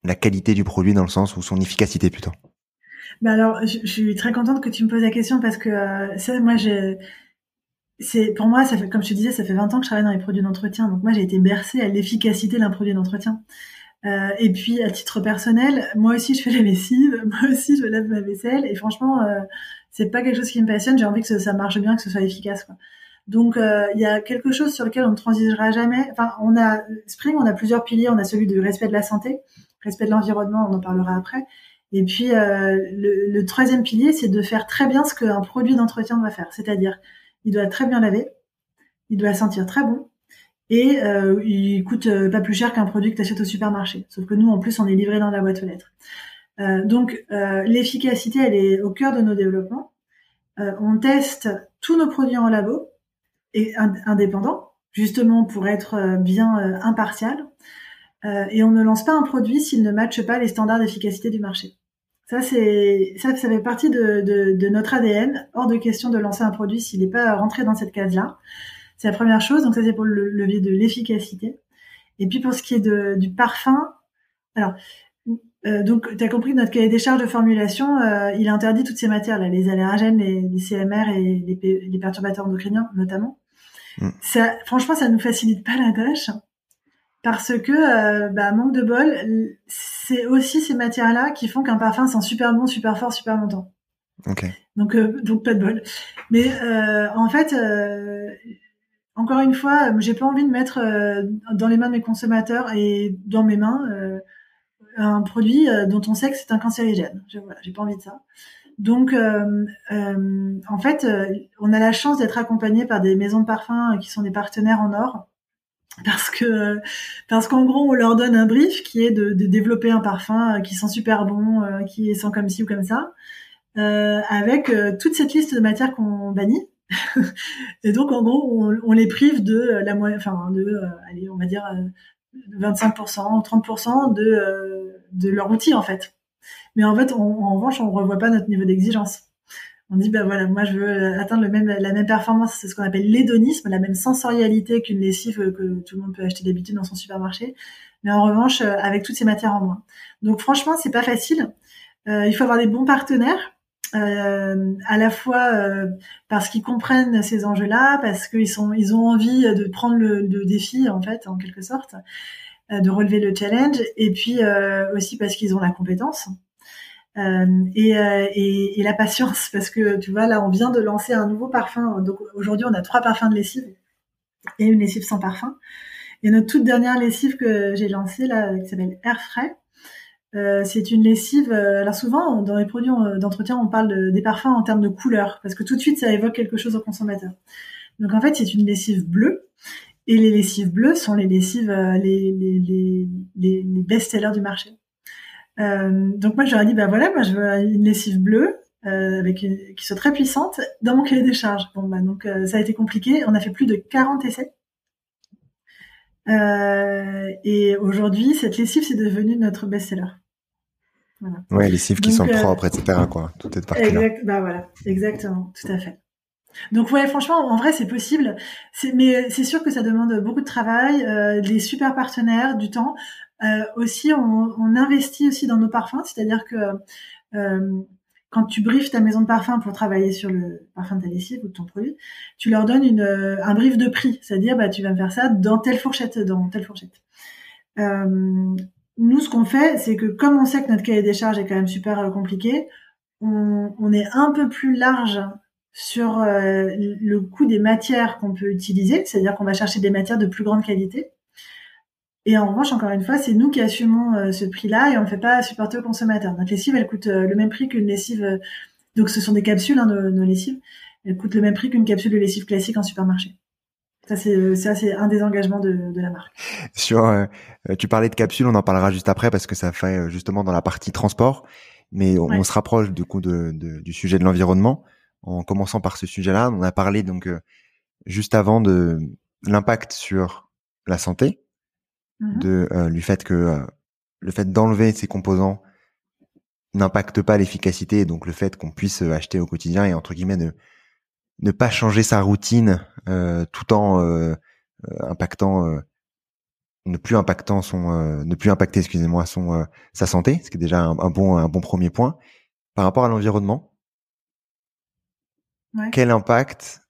S1: la qualité du produit dans le sens ou son efficacité plutôt?
S2: Bah alors, je, suis très contente que tu me poses la question parce que euh, ça, moi, j'ai, c'est pour moi, ça fait, comme je te disais, ça fait 20 ans que je travaille dans les produits d'entretien. Donc moi, j'ai été bercée à l'efficacité d'un produit d'entretien. Euh, et puis, à titre personnel, moi aussi, je fais la lessive, moi aussi, je lave ma vaisselle. Et franchement, euh, c'est pas quelque chose qui me passionne. J'ai envie que ça, marche bien, que ce soit efficace. Quoi. Donc, euh, il y a quelque chose sur lequel on ne transigera jamais. Enfin, on a Spring, on a plusieurs piliers. On a celui du respect de la santé, respect de l'environnement. On en parlera après. Et puis euh, le, le, troisième pilier, c'est de faire très bien ce qu'un produit d'entretien doit faire, c'est-à-dire il doit très bien laver, il doit sentir très bon et euh, il coûte euh, pas plus cher qu'un produit que tu achètes au supermarché. Sauf que nous, en plus, on est livré dans la boîte aux lettres. Euh, donc euh, l'efficacité, elle est au cœur de nos développements. on teste tous nos produits en labo et indépendants justement pour être bien impartial. et on ne lance pas un produit s'il ne matche pas les standards d'efficacité du marché. Ça, c'est ça, ça fait partie de, de, de, notre ADN. Hors de question de lancer un produit s'il n'est pas rentré dans cette case-là. C'est la première chose. Donc ça, c'est pour le levier de l'efficacité. Et puis pour ce qui est de, du parfum, alors euh, donc tu as compris que notre cahier des charges de formulation, euh, il interdit toutes ces matières là, les allergènes, les, les CMR et les, les, perturbateurs endocriniens notamment. Mm. Ça, franchement, ça nous facilite pas la tâche parce que euh, bah, manque de bol, c'est aussi ces matières-là qui font qu'un parfum sent super bon, super fort, super longtemps.
S1: Ok.
S2: Donc euh, donc pas de bol. Mais euh, en fait, encore une fois, j'ai pas envie de mettre dans les mains de mes consommateurs et dans mes mains un produit dont on sait que c'est un cancérigène. Je, voilà, j'ai pas envie de ça. Donc, en fait, on a la chance d'être accompagné par des maisons de parfums qui sont des partenaires en or parce que parce qu'en gros on leur donne un brief qui est de, de développer un parfum euh, qui sent super bon, euh, qui sent comme ci ou comme ça, euh, avec euh, toute cette liste de matières qu'on bannit. et donc en gros on, on, les prive de la moyenne, enfin de allez on va dire 25% 30% de de leur outil en fait. Mais en fait en revanche on revoit pas notre niveau d'exigence on dit ben voilà, moi je veux atteindre le même la même performance, c'est ce qu'on appelle l'hédonisme, la même sensorialité qu'une lessive que tout le monde peut acheter d'habitude dans son supermarché, mais en revanche euh, avec toutes ces matières en moins. Donc franchement, c'est pas facile. Euh, il faut avoir des bons partenaires. Euh, à la fois euh, parce qu'ils comprennent ces enjeux-là, parce qu'ils sont, ils ont envie de prendre le, le, défi en fait, en quelque sorte, de relever le challenge, et puis aussi parce qu'ils ont la compétence. Euh, et, euh, et, et, la patience parce que tu vois là on vient de lancer un nouveau parfum. Donc aujourd'hui on a trois parfums de lessive et une lessive sans parfum. Et notre toute dernière lessive que j'ai lancée là qui s'appelle Air Frais euh, c'est une lessive euh, alors souvent dans les produits d'entretien on parle de, des parfums en termes de couleur parce que tout de suite ça évoque quelque chose au consommateur. Donc en fait c'est une lessive bleue. Et les lessives bleues sont les lessives les, les, les, les best-sellers du marché euh, donc moi, j'aurais dit, bah voilà, moi je veux une lessive bleue euh, avec qui soit très puissante dans mon cahier des charges. Bon bah donc euh, ça a été compliqué. On a fait plus de 40 essais. et aujourd'hui, cette lessive c'est devenu notre best-seller.
S1: Voilà. Ouais, lessives qui sont propres, etc. Quoi. Tout est parti
S2: exact, Bah voilà, exactement, tout à fait. Donc ouais, franchement, en vrai, c'est possible. Mais c'est sûr que ça demande beaucoup de travail, euh, des super partenaires, du temps. Euh, aussi, on, on, investit aussi dans nos parfums, c'est-à-dire que euh, quand tu briefes ta maison de parfum pour travailler sur le parfum de ta lessive ou de ton produit, tu leur donnes une, euh, un brief de prix, c'est-à-dire bah tu vas me faire ça dans telle fourchette, dans telle fourchette. Euh, nous, ce qu'on fait, c'est que comme on sait que notre cahier des charges est quand même super compliqué, on, on est un peu plus large sur le coût des matières qu'on peut utiliser, c'est-à-dire qu'on va chercher des matières de plus grande qualité. Et en revanche, encore une fois, c'est nous qui assumons euh, ce prix-là et on ne fait pas supporter aux consommateurs. Notre lessive, elle coûte euh, le même prix qu'une lessive. Euh, donc, ce sont des capsules, hein, nos, nos, lessives. Elles coûtent le même prix qu'une capsule de lessive classique en supermarché. Ça, c'est un des engagements de, de la marque.
S1: Sur, tu parlais de capsules, on en parlera juste après parce que ça fait justement dans la partie transport, mais on, on se rapproche du coup de, de, du sujet de l'environnement. En commençant par ce sujet-là, on a parlé donc juste avant de l'impact sur la santé, Mmh de euh, du fait que euh, le fait d'enlever ces composants n'impacte pas l'efficacité, donc le fait qu'on puisse euh, acheter au quotidien et entre guillemets ne ne pas changer sa routine tout en impactant ne plus impactant son ne plus impacter excusez-moi son sa santé ce qui est déjà un, bon un bon premier point par rapport à l'environnement ouais. quel impact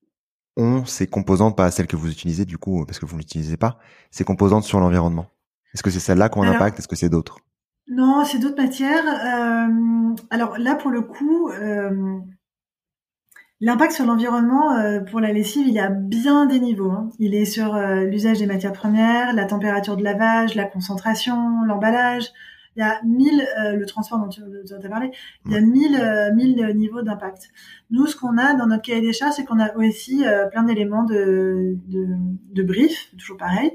S1: ont ces composantes, pas celles que vous utilisez du coup, parce que vous ne l'utilisez pas, ces composantes sur l'environnement Est-ce que c'est celle-là qu'on impacte Est-ce que c'est d'autres?
S2: Non, c'est d'autres matières. Euh, alors là, pour le coup, euh, l'impact sur l'environnement euh, pour la lessive, il y a bien des niveaux. Hein. Il est sur l'usage des matières premières, la température de lavage, la concentration, l'emballage, il y a mille, euh, le transport dont tu, as parlé, il y a mille, euh, mille niveaux d'impact. Nous, ce qu'on a dans notre cahier des charges, c'est qu'on a aussi euh, plein d'éléments de, de, de, brief, toujours pareil,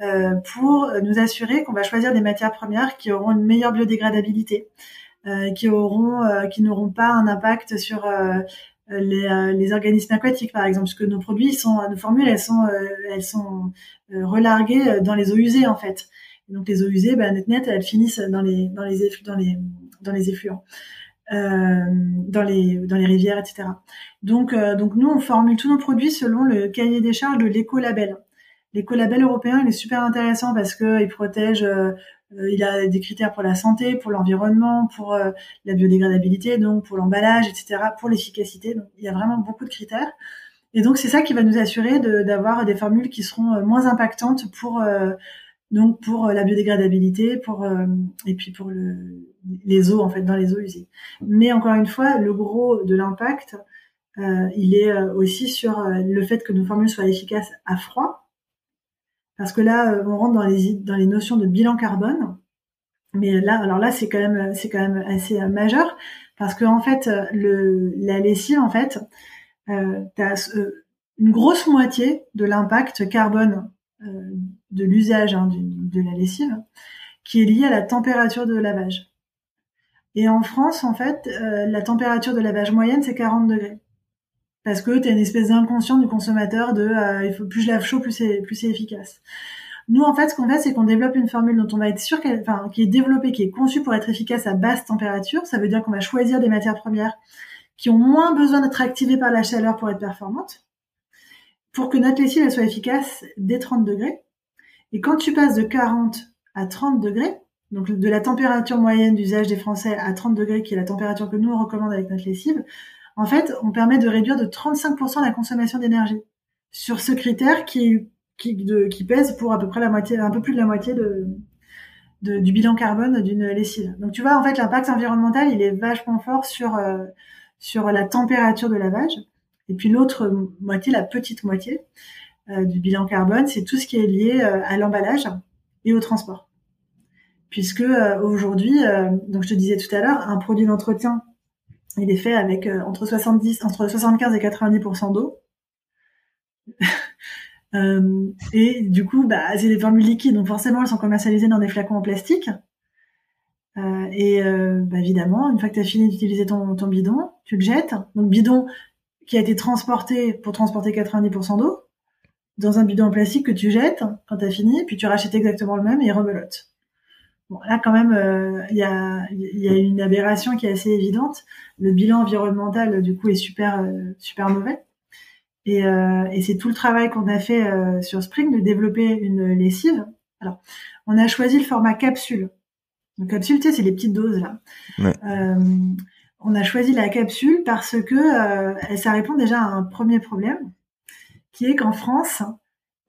S2: euh, pour nous assurer qu'on va choisir des matières premières qui auront une meilleure biodégradabilité, qui auront, qui n'auront pas un impact sur les, les, organismes aquatiques, par exemple, parce que nos produits sont, nos formules, elles sont, elles sont relarguées dans les eaux usées en fait. Donc les eaux usées, ben, net net, elles finissent dans les dans les dans les dans les effluents. Euh, dans les dans les rivières, etc. Donc euh, donc nous on formule tous nos produits selon le cahier des charges de l'écolabel. L'écolabel européen il est super intéressant parce que il protège euh, il a des critères pour la santé, pour l'environnement, pour la biodégradabilité, donc pour l'emballage, etc., pour l'efficacité. Donc il y a vraiment beaucoup de critères. Et donc c'est ça qui va nous assurer d'avoir des formules qui seront moins impactantes pour donc pour la biodégradabilité, pour et puis pour le, les eaux en fait dans les eaux usées. Mais encore une fois, le gros de l'impact, euh, il est euh, aussi sur euh, le fait que nos formules soient efficaces à froid, parce que là, on rentre dans les dans les notions de bilan carbone. Mais là, alors là, c'est quand même c'est quand même assez majeur parce que en fait, le la lessive en fait, euh, t'as une grosse moitié de l'impact carbone de l'usage hein, de la lessive qui est lié à la température de lavage. Et en France, en fait, euh, la température de lavage moyenne, c'est 40 degrés. Parce que tu as une espèce d'inconscient du consommateur de euh, il faut plus je lave chaud, plus c'est efficace. Nous, en fait, ce qu'on fait, c'est qu'on développe une formule dont on va être sûr qu'elle, enfin, qui est développée, qui est conçue pour être efficace à basse température. Ça veut dire qu'on va choisir des matières premières qui ont moins besoin d'être activées par la chaleur pour être performantes, pour que notre lessive soit efficace dès 30 degrés. Et quand tu passes de 40 à 30 degrés, donc de la température moyenne d'usage des Français à 30 degrés, qui est la température que nous on avec notre lessive, en fait, on permet de réduire de 35% la consommation d'énergie sur ce critère qui, qui, pèse pour à peu près la moitié, un peu plus de la moitié de, du bilan carbone d'une lessive. Donc tu vois, en fait, l'impact environnemental, il est vachement fort sur euh, sur la température de lavage. Et puis l'autre moitié, la petite moitié du bilan carbone, c'est tout ce qui est lié euh, à l'emballage et au transport puisque euh, aujourd'hui, euh, je te disais tout à l'heure, un produit d'entretien, il est fait avec euh, entre 70, entre 75 et 90% d'eau. et du coup, bah, c'est des formules liquides, donc forcément, elles sont commercialisées dans des flacons en plastique. et bah, évidemment, une fois que tu as fini d'utiliser ton, ton bidon, tu le jettes. Donc bidon qui a été transporté pour transporter 90% d'eau dans un bidon en plastique que tu jettes quand tu as fini, puis tu rachètes exactement le même et il rebelote. Bon, là, quand même, euh, il y, a, y, a, une aberration qui est assez évidente. Le bilan environnemental, du coup, est super, euh, super mauvais. Et, euh, et c'est tout le travail qu'on a fait sur Spring de développer une lessive. Alors, on a choisi le format capsule. Donc, capsule, tu sais, c'est les petites doses là. on a choisi la capsule parce que ça répond déjà à un premier problème, qui est qu'en France,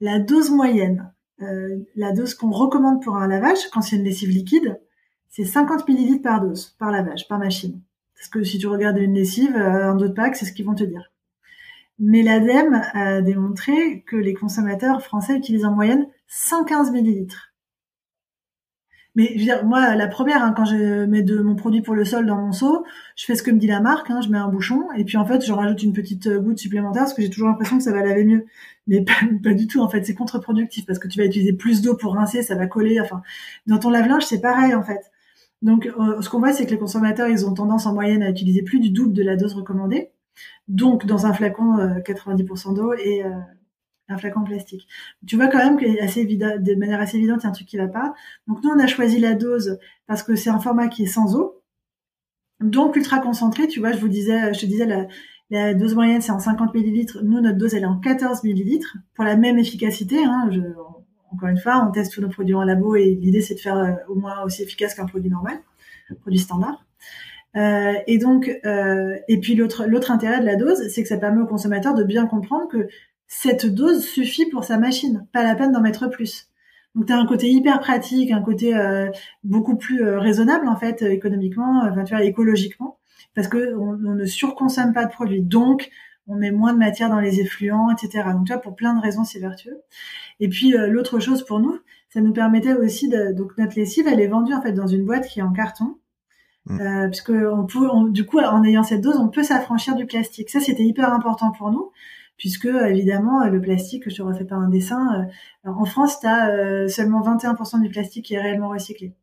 S2: la dose moyenne euh, la dose qu'on recommande pour un lavage, quand c'est une lessive liquide, c'est 50 millilitres par dose, par lavage, par machine. Parce que si tu regardes une lessive, euh, un d'autres pack, c'est ce qu'ils vont te dire. Mais l'ADEME a démontré que les consommateurs français utilisent en moyenne 115 millilitres. Mais je veux dire, moi, la première, hein, quand je mets de mon produit pour le sol dans mon seau, je fais ce que me dit la marque, hein, je mets un bouchon, et puis en fait, je rajoute une petite euh, goutte supplémentaire parce que j'ai toujours l'impression que ça va laver mieux. Mais pas, du tout, en fait, c'est contre-productif parce que tu vas utiliser plus d'eau pour rincer, ça va coller. Enfin, dans ton lave-linge, c'est pareil, en fait. Donc, euh, ce qu'on voit, c'est que les consommateurs, ils ont tendance en moyenne à utiliser plus du double de la dose recommandée. Donc, dans un flacon, 90% euh, d'eau et un flacon plastique. Tu vois quand même que de manière assez évidente, il y a un truc qui va pas. Donc nous, on a choisi la dose parce que c'est un format qui est sans eau, donc ultra concentré. Tu vois, je vous disais, je te disais la, dose moyenne c'est en 50 millilitres. Nous, notre dose elle est en 14 millilitres pour la même efficacité. Hein, encore une fois, on teste tous nos produits en labo et l'idée c'est de faire euh, au moins aussi efficace qu'un produit normal, un produit standard. Euh, et donc, euh, et puis l'autre intérêt de la dose, c'est que ça permet au consommateur de bien comprendre que cette dose suffit pour sa machine, pas la peine d'en mettre plus. Donc tu as un côté hyper pratique, un côté euh, beaucoup plus euh, raisonnable en fait économiquement, enfin tu vois écologiquement, parce que on, ne surconsomme pas de produits, donc on met moins de matière dans les effluents, etc. Donc tu vois pour plein de raisons c'est vertueux. Et puis euh, l'autre chose pour nous, ça nous permettait aussi de donc notre lessive elle est vendue en fait dans une boîte qui est en carton. Mmh. puisque on peut, du coup, en ayant cette dose, on peut s'affranchir du plastique. Ça, c'était hyper important pour nous puisque évidemment le plastique, je te refais pas un dessin, euh, en France, tu as euh, seulement 21% du plastique qui est réellement recyclé.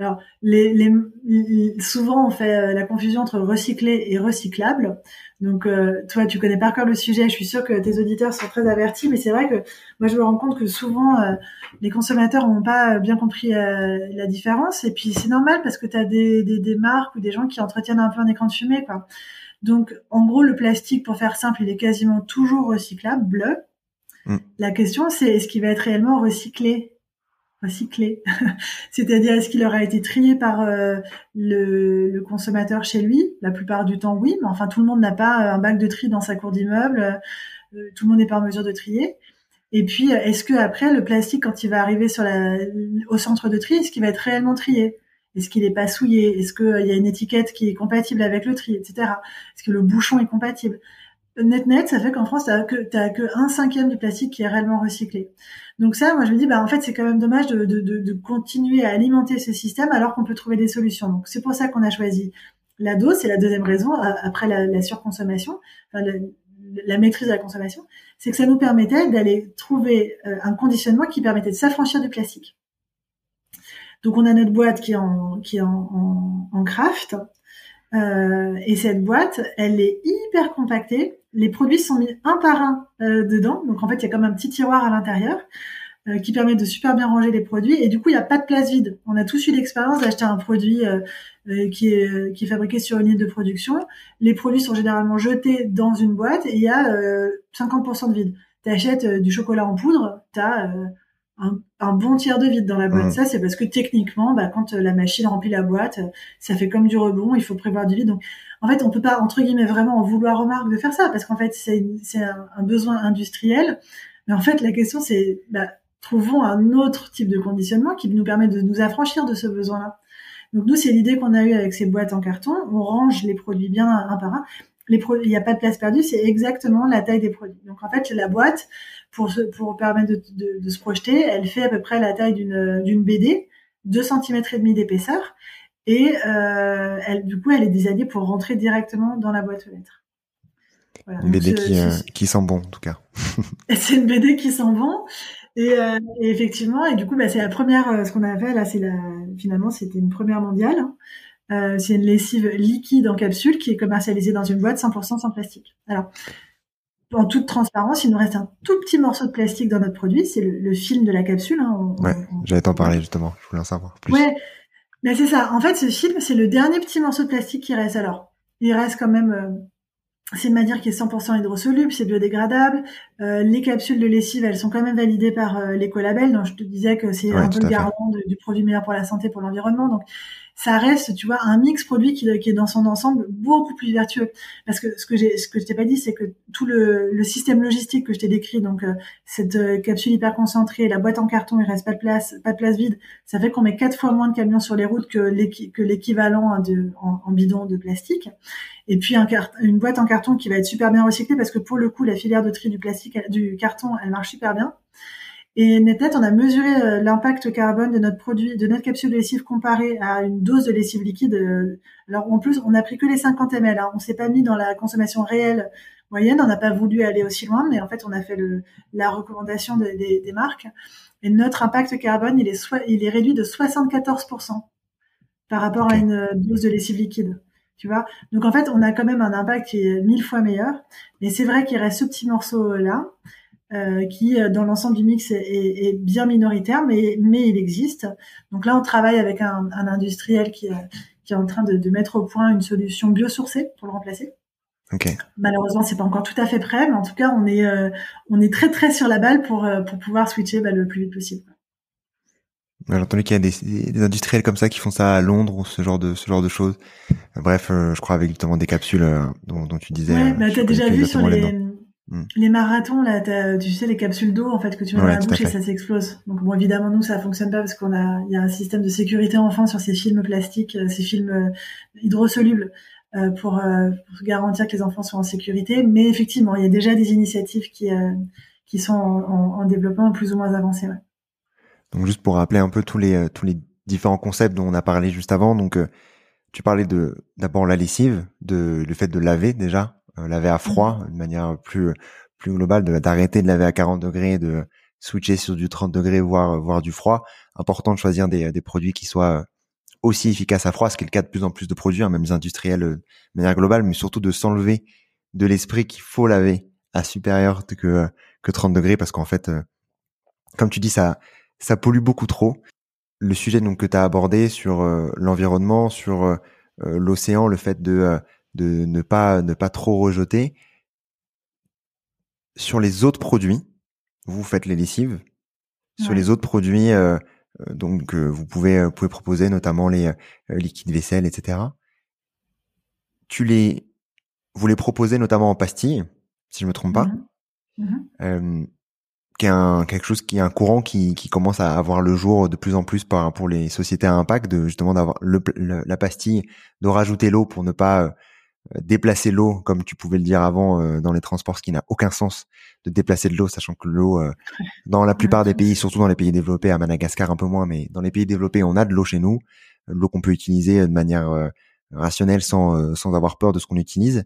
S2: Alors, les, les, souvent on fait euh, la confusion entre recyclé et recyclable. Donc, euh, toi, tu connais par cœur le sujet. Je suis sûre que tes auditeurs sont très avertis, mais c'est vrai que moi, je me rends compte que souvent, euh, les consommateurs n'ont pas bien compris euh, la différence. Et puis, c'est normal parce que tu as des, des, des, marques ou des gens qui entretiennent un peu un écran de fumée, quoi. Donc, en gros, le plastique, pour faire simple, il est quasiment toujours recyclable, bleu. Mm. La question, c'est est-ce qu'il va être réellement recyclé? Recyclé, c'est-à-dire est-ce qu'il aura été trié par euh, le, consommateur chez lui? La plupart du temps, oui, mais enfin tout le monde n'a pas un bac de tri dans sa cour d'immeuble, euh, tout le monde n'est pas en mesure de trier. Et puis, est-ce que après le plastique, quand il va arriver sur la, au centre de tri, est-ce qu'il va être réellement trié? Est-ce qu'il n'est pas souillé? Est-ce qu'il y a une étiquette qui est compatible avec le tri, etc. Est-ce que le bouchon est compatible? Net net, ça fait qu'en France, t'as que t'as que un cinquième du plastique qui est réellement recyclé. Donc ça, moi je me dis, bah en fait, c'est quand même dommage de, continuer à alimenter ce système alors qu'on peut trouver des solutions. Donc c'est pour ça qu'on a choisi la dose. C'est la deuxième raison après la, surconsommation, la, maîtrise de la consommation, c'est que ça nous permettait d'aller trouver euh, un conditionnement qui permettait de s'affranchir du plastique. Donc on a notre boîte qui est en qui est en, en, en craft. Euh, et cette boîte, elle est hyper compactée les produits sont mis un par un euh, dedans. Donc en fait, il y a comme un petit tiroir à l'intérieur euh, qui permet de super bien ranger les produits. Et du coup, il n'y a pas de place vide. On a tous eu l'expérience d'acheter un produit euh, qui, est, qui est fabriqué sur une ligne de production. Les produits sont généralement jetés dans une boîte et il y a 50% de vide. Tu achètes du chocolat en poudre, tu as un, bon tiers de vide dans la boîte. Mmh. Ça, c'est parce que techniquement, bah, quand la machine remplit la boîte, ça fait comme du rebond, il faut prévoir du vide. Donc, en fait, on peut pas, entre guillemets, vraiment en vouloir aux marques de faire ça, parce qu'en fait, c'est un, un, besoin industriel. Mais en fait, la question, c'est, bah, trouvons un autre type de conditionnement qui nous permet de nous affranchir de ce besoin-là. Donc nous, c'est l'idée qu'on a eue avec ces boîtes en carton. On range les produits bien un par un. Les produits, il n'y a pas de place perdue, c'est exactement la taille des produits. Donc en fait, la boîte, pour, se, pour permettre de, de, de, se projeter, elle fait à peu près la taille d'une BD, 2 cm et demi d'épaisseur. Et euh, elle, du coup, elle est designée pour rentrer directement dans la boîte aux lettres.
S1: Voilà. Une BD qui, euh, qui sent bon, en tout cas.
S2: c'est une BD qui sent bon. Et, euh, et effectivement, et du coup, bah, c'est la première, euh, ce qu'on a fait là, c'est la, finalement, c'était une première mondiale. Hein. Euh, c'est une lessive liquide en capsule qui est commercialisée dans une boîte 100% sans plastique. Alors, en toute transparence, il nous reste un tout petit morceau de plastique dans notre produit, c'est le, le film de la capsule. Hein.
S1: ouais, j'allais t'en parler justement, je voulais en savoir plus.
S2: Ouais, mais c'est ça. En fait, ce film, c'est le dernier petit morceau de plastique qui reste. Alors, il reste quand même. Euh, c'est une matière qui est 100% hydrosoluble, c'est biodégradable. Euh, les capsules de lessive, elles sont quand même validées par euh, l'écolabel. Donc, je te disais que c'est un peu le garant du produit meilleur pour la santé, pour l'environnement. Donc, ça reste, tu vois, un mix produit qui, est dans son ensemble beaucoup plus vertueux. Parce que ce que j'ai, ce que je t'ai pas dit, c'est que tout le, le, système logistique que je t'ai décrit, donc euh, cette euh, capsule hyper concentrée, la boîte en carton, il reste pas de place, pas de place vide, ça fait qu'on met quatre fois moins de camions sur les routes que l'équivalent en, bidon de plastique. Et puis un une boîte en carton qui va être super bien recyclée parce que pour le coup, la filière de tri du plastique, du carton, elle marche super bien. Et NetNet, on a mesuré euh, l'impact carbone de notre produit, de notre capsule de lessive comparée à une dose de lessive liquide. Euh, alors en plus, on n'a pris que les 50 ml. Hein. On s'est pas mis dans la consommation réelle moyenne. On n'a pas voulu aller aussi loin, mais en fait, on a fait le, la recommandation des, des, marques. Et notre impact carbone, il est, il est réduit de 74% par rapport à une dose de lessive liquide. Tu vois Donc en fait, on a quand même un impact qui est mille fois meilleur. Mais c'est vrai qu'il reste ce petit morceau là. Euh, qui euh, dans l'ensemble du mix est, est, bien minoritaire, mais, mais il existe. Donc là, on travaille avec un, un industriel qui, euh, qui, est en train de, de, mettre au point une solution biosourcée pour le remplacer.
S1: Okay.
S2: Malheureusement, c'est pas encore tout à fait prêt, mais en tout cas, on est on est très très sur la balle pour pour pouvoir switcher bah, le plus vite possible.
S1: J'ai entendu qu'il y a des, des, industriels comme ça qui font ça à Londres ou ce genre de ce genre de choses. Bref, je crois avec justement des capsules dont, dont, tu disais.
S2: Ouais, bah, t'as déjà vu sur les, Mm. Les marathons, là, tu sais, les capsules d'eau, en fait, que tu mets dans la bouche et ça s'explose. Donc, bon, évidemment, nous, ça fonctionne pas parce qu'on a, il y a un système de sécurité enfin sur ces films plastiques, euh, ces films euh, hydrosolubles, euh, pour, garantir que les enfants sont en sécurité. Mais effectivement, il y a déjà des initiatives qui, qui sont en, en, développement plus ou moins avancées. Ouais.
S1: Donc, juste pour rappeler un peu tous les, tous les différents concepts dont on a parlé juste avant. Donc, tu parlais de, d'abord la lessive, de, le fait de laver déjà, laver à froid, de manière plus plus globale, d'arrêter de, laver à 40 degrés, de switcher sur du 30 degrés, voire voire du froid. Important de choisir des, des produits qui soient aussi efficaces à froid, ce qui est le cas de plus en plus de produits, hein, même les industriels euh, de manière globale, mais surtout de s'enlever de l'esprit qu'il faut laver à supérieur que que 30 degrés parce qu'en fait, comme tu dis, ça ça pollue beaucoup trop. Le sujet donc que tu as abordé sur l'environnement, sur l'océan, le fait de de ne pas ne pas trop rejeter. Sur les autres produits, vous faites les lessives. Sur les autres produits, euh, euh, donc vous pouvez pouvez proposer notamment les liquides vaisselle, etc. Tu les vous les proposez notamment en pastilles, si je me trompe pas. Mmh mmh qui est un, quelque chose qui est un courant qui, qui commence à avoir le jour de plus en plus par, pour les sociétés à impact de justement d'avoir le, la pastille de rajouter l'eau pour ne pas euh, déplacer l'eau comme tu pouvais le dire avant euh, dans les transports, ce qui n'a aucun sens de déplacer de l'eau, sachant que l'eau, euh, dans la plupart des pays, surtout dans les pays développés, à Madagascar un peu moins, mais dans les pays développés, on a de l'eau chez nous, l'eau qu'on peut utiliser de manière rationnelle sans, sans avoir peur de ce qu'on utilise.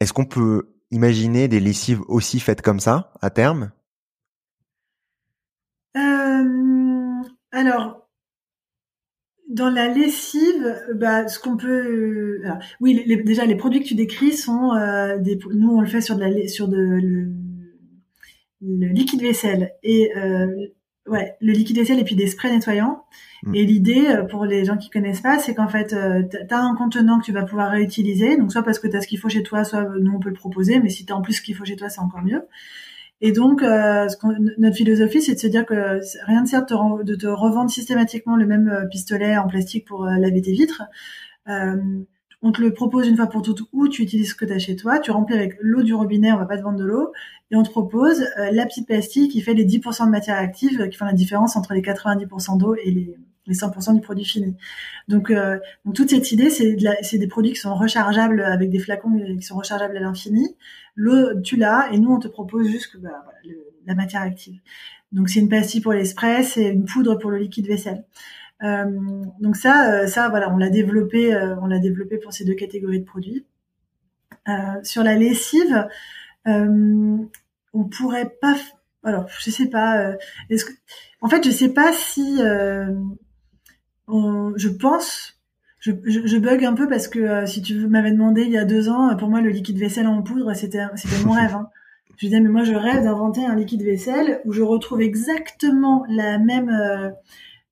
S1: Est-ce qu'on peut imaginer des lessives aussi faites comme ça à terme?
S2: Alors, dans la lessive, bah, ce qu'on peut, euh, oui, déjà les produits que tu décris sont euh, des, nous on le fait sur de la, sur de le, liquide vaisselle et euh, ouais, le liquide vaisselle et puis des sprays nettoyants. Mm. Et l'idée pour les gens qui connaissent pas, c'est qu'en fait, tu as un contenant que tu vas pouvoir réutiliser, donc soit parce que tu as ce qu'il faut chez toi, soit nous on peut le proposer, mais si tu as en plus ce qu'il faut chez toi, c'est encore mieux. Et donc, euh, notre philosophie, c'est de se dire que rien ne sert de te, revendre systématiquement le même euh, pistolet en plastique pour euh, laver tes vitres. On te le propose une fois pour toutes où tu utilises ce que tu chez toi, tu remplis avec l'eau du robinet, on va pas te vendre de l'eau, et on te propose la petite plastique qui fait les 10% de matière active, qui font la différence entre les 90% d'eau et les, les 100% du produit fini. Donc, euh, toute cette idée, c'est de des produits qui sont rechargeables avec des flacons qui sont rechargeables à l'infini. L'eau, tu l'as, et nous, on te propose juste bah, la matière active. Donc, c'est une pastille pour l'esprit, c'est une poudre pour le liquide vaisselle. Euh, donc ça, euh, ça, voilà, on l'a développé, on l'a développé pour ces deux catégories de produits. Sur la lessive, on pourrait pas, alors, je sais pas. en fait, je sais pas si je pense, je, je, bug un peu parce que euh, si tu m'avais demandé il y a deux ans, pour moi le liquide vaisselle en poudre, c'était c'était mon rêve. Hein. Je disais mais moi je rêve d'inventer un liquide vaisselle où je retrouve exactement la même euh,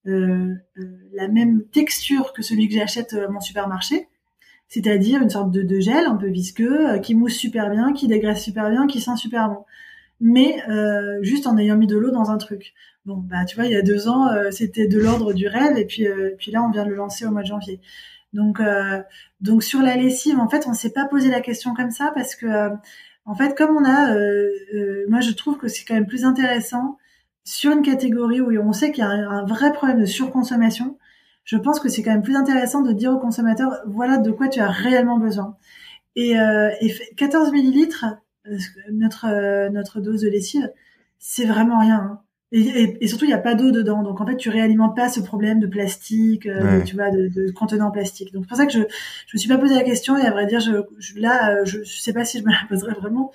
S2: euh, euh la même texture que celui que j'achète à mon supermarché, c'est-à-dire une sorte de, de, gel un peu visqueux qui mousse super bien, qui dégraisse super bien, qui sent super bon mais euh, juste en ayant mis de l'eau dans un truc. Bon, bah tu vois, il y a deux ans, euh, c'était de l'ordre du rêve, et puis euh, puis là, on vient de le lancer au mois de janvier. Donc donc sur la lessive, en fait, on s'est pas posé la question comme ça parce que en fait, comme on a, moi, je trouve que c'est quand même plus intéressant sur une catégorie où on sait qu'il y a un, vrai problème de surconsommation. Je pense que c'est quand même plus intéressant de dire au consommateur, voilà de quoi tu as réellement besoin. Et, et 14 millilitres, notre euh, notre dose de lessive, c'est vraiment rien. Hein. Et, et, surtout, il n'y a pas d'eau dedans. Donc, en fait, tu réalimentes pas ce problème de plastique, euh, tu vois, de, de contenant plastique. Donc, c'est pour ça que je je me suis pas posé la question. Et à vrai dire, je, je là, euh, je, je sais pas si je me la poserai vraiment.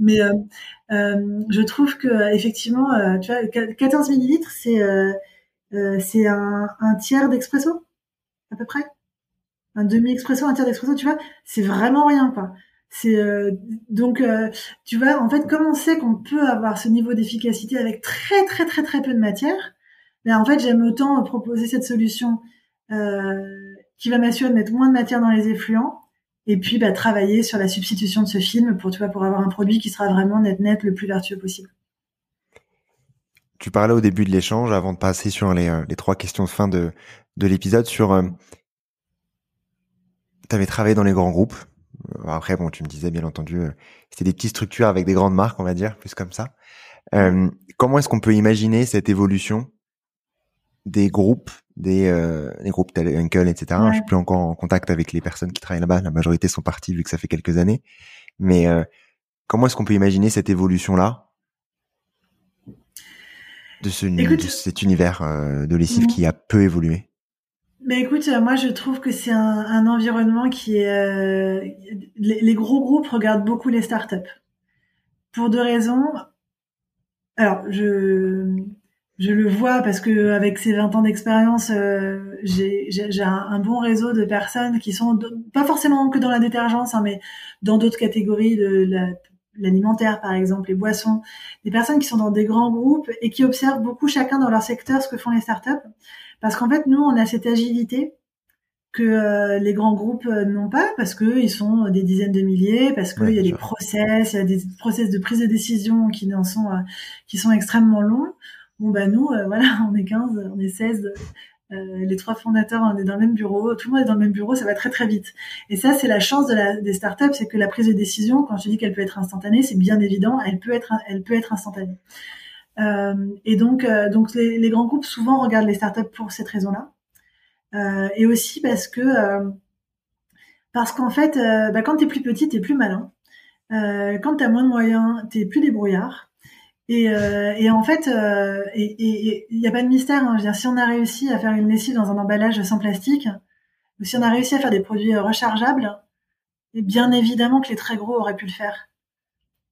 S2: Mais euh, je trouve que effectivement, tu vois, 14 millilitres, c'est c'est un, un tiers d'expresso, à peu près. Un demi-expresso, un tiers d'expresso, tu vois, c'est vraiment rien, quoi. C'est euh, donc euh, tu vois en fait comme on sait qu'on peut avoir ce niveau d'efficacité avec très très très très peu de matière, ben en fait j'aime autant proposer cette solution euh, qui va m'assurer de mettre moins de matière dans les effluents et puis bah, travailler sur la substitution de ce film pour tu vois pour avoir un produit qui sera vraiment net net le plus vertueux possible.
S1: Tu parlais au début de l'échange avant de passer sur les, les trois questions de fin de de l'épisode sur tu avais travaillé dans les grands groupes euh, après, bon, tu me disais bien entendu, euh, c'était des petites structures avec des grandes marques, on va dire, plus comme ça. Euh, comment est-ce qu'on peut imaginer cette évolution des groupes, des, euh, des groupes tel Uncle, etc. Je suis plus encore en contact avec les personnes qui travaillent là-bas. La majorité sont parties vu que ça fait quelques années. Mais comment est-ce qu'on peut imaginer cette évolution-là de, ce, de cet univers de lessive qui a peu évolué?
S2: Mais écoute, euh, moi je trouve que c'est un, environnement qui est. Euh, les, gros groupes regardent beaucoup les startups pour deux raisons. Alors, je le vois parce que avec ces 20 ans d'expérience, euh, j'ai un, un, bon réseau de personnes qui sont pas forcément que dans la détergence, hein, mais dans d'autres catégories de l'alimentaire par exemple, les boissons, des personnes qui sont dans des grands groupes et qui observent beaucoup chacun dans leur secteur ce que font les startups. Parce qu'en fait, nous, on a cette agilité que euh, les grands groupes euh, n'ont pas parce que ils sont des dizaines de milliers, parce qu'il y a des process, il y a des process de prise de décision qui sont qui sont extrêmement longs. Bon, bah nous, euh, voilà, on est 15, on est 16, euh, les trois fondateurs, on est dans le même bureau, tout le monde est dans le même bureau, ça va très très vite. Et ça, c'est la chance de la, des startups, c'est que la prise de décision, quand je dis qu'elle peut être instantanée, c'est bien évident, elle peut être, elle peut être instantanée. Euh, et donc, euh, donc les, grands groupes souvent regardent les startups pour cette raison-là, euh, et aussi parce que parce qu'en fait, bah, quand t'es plus petit, t'es plus malin. quand t'as moins de moyens, t'es plus débrouillard. Et, et, en fait, il n'y a pas de mystère. Hein. Si on a réussi à faire une lessive dans un emballage sans plastique, ou si on a réussi à faire des produits rechargeables, et bien évidemment que les très gros auraient pu le faire.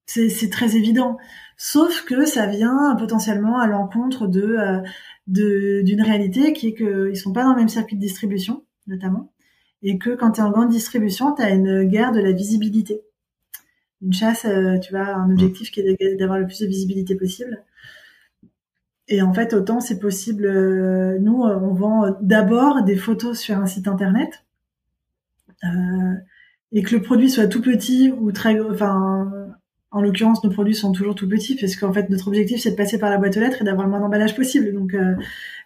S2: C'est très évident. Sauf que ça vient potentiellement à l'encontre de euh, d'une réalité qui est qu'ils sont pas dans le même circuit de distribution, notamment, et que quand tu es en grande distribution, tu as une guerre de la visibilité une chasse, euh, tu vois, un objectif qui est d'avoir le plus de visibilité possible. Et en fait, autant c'est possible, euh, nous, on vend d'abord des photos sur un site internet. et que le produit soit tout petit ou très, enfin, en l'occurrence, nos produits sont toujours tout petits parce qu'en fait, notre objectif, c'est de passer par la boîte aux lettres et d'avoir le moins d'emballage possible, donc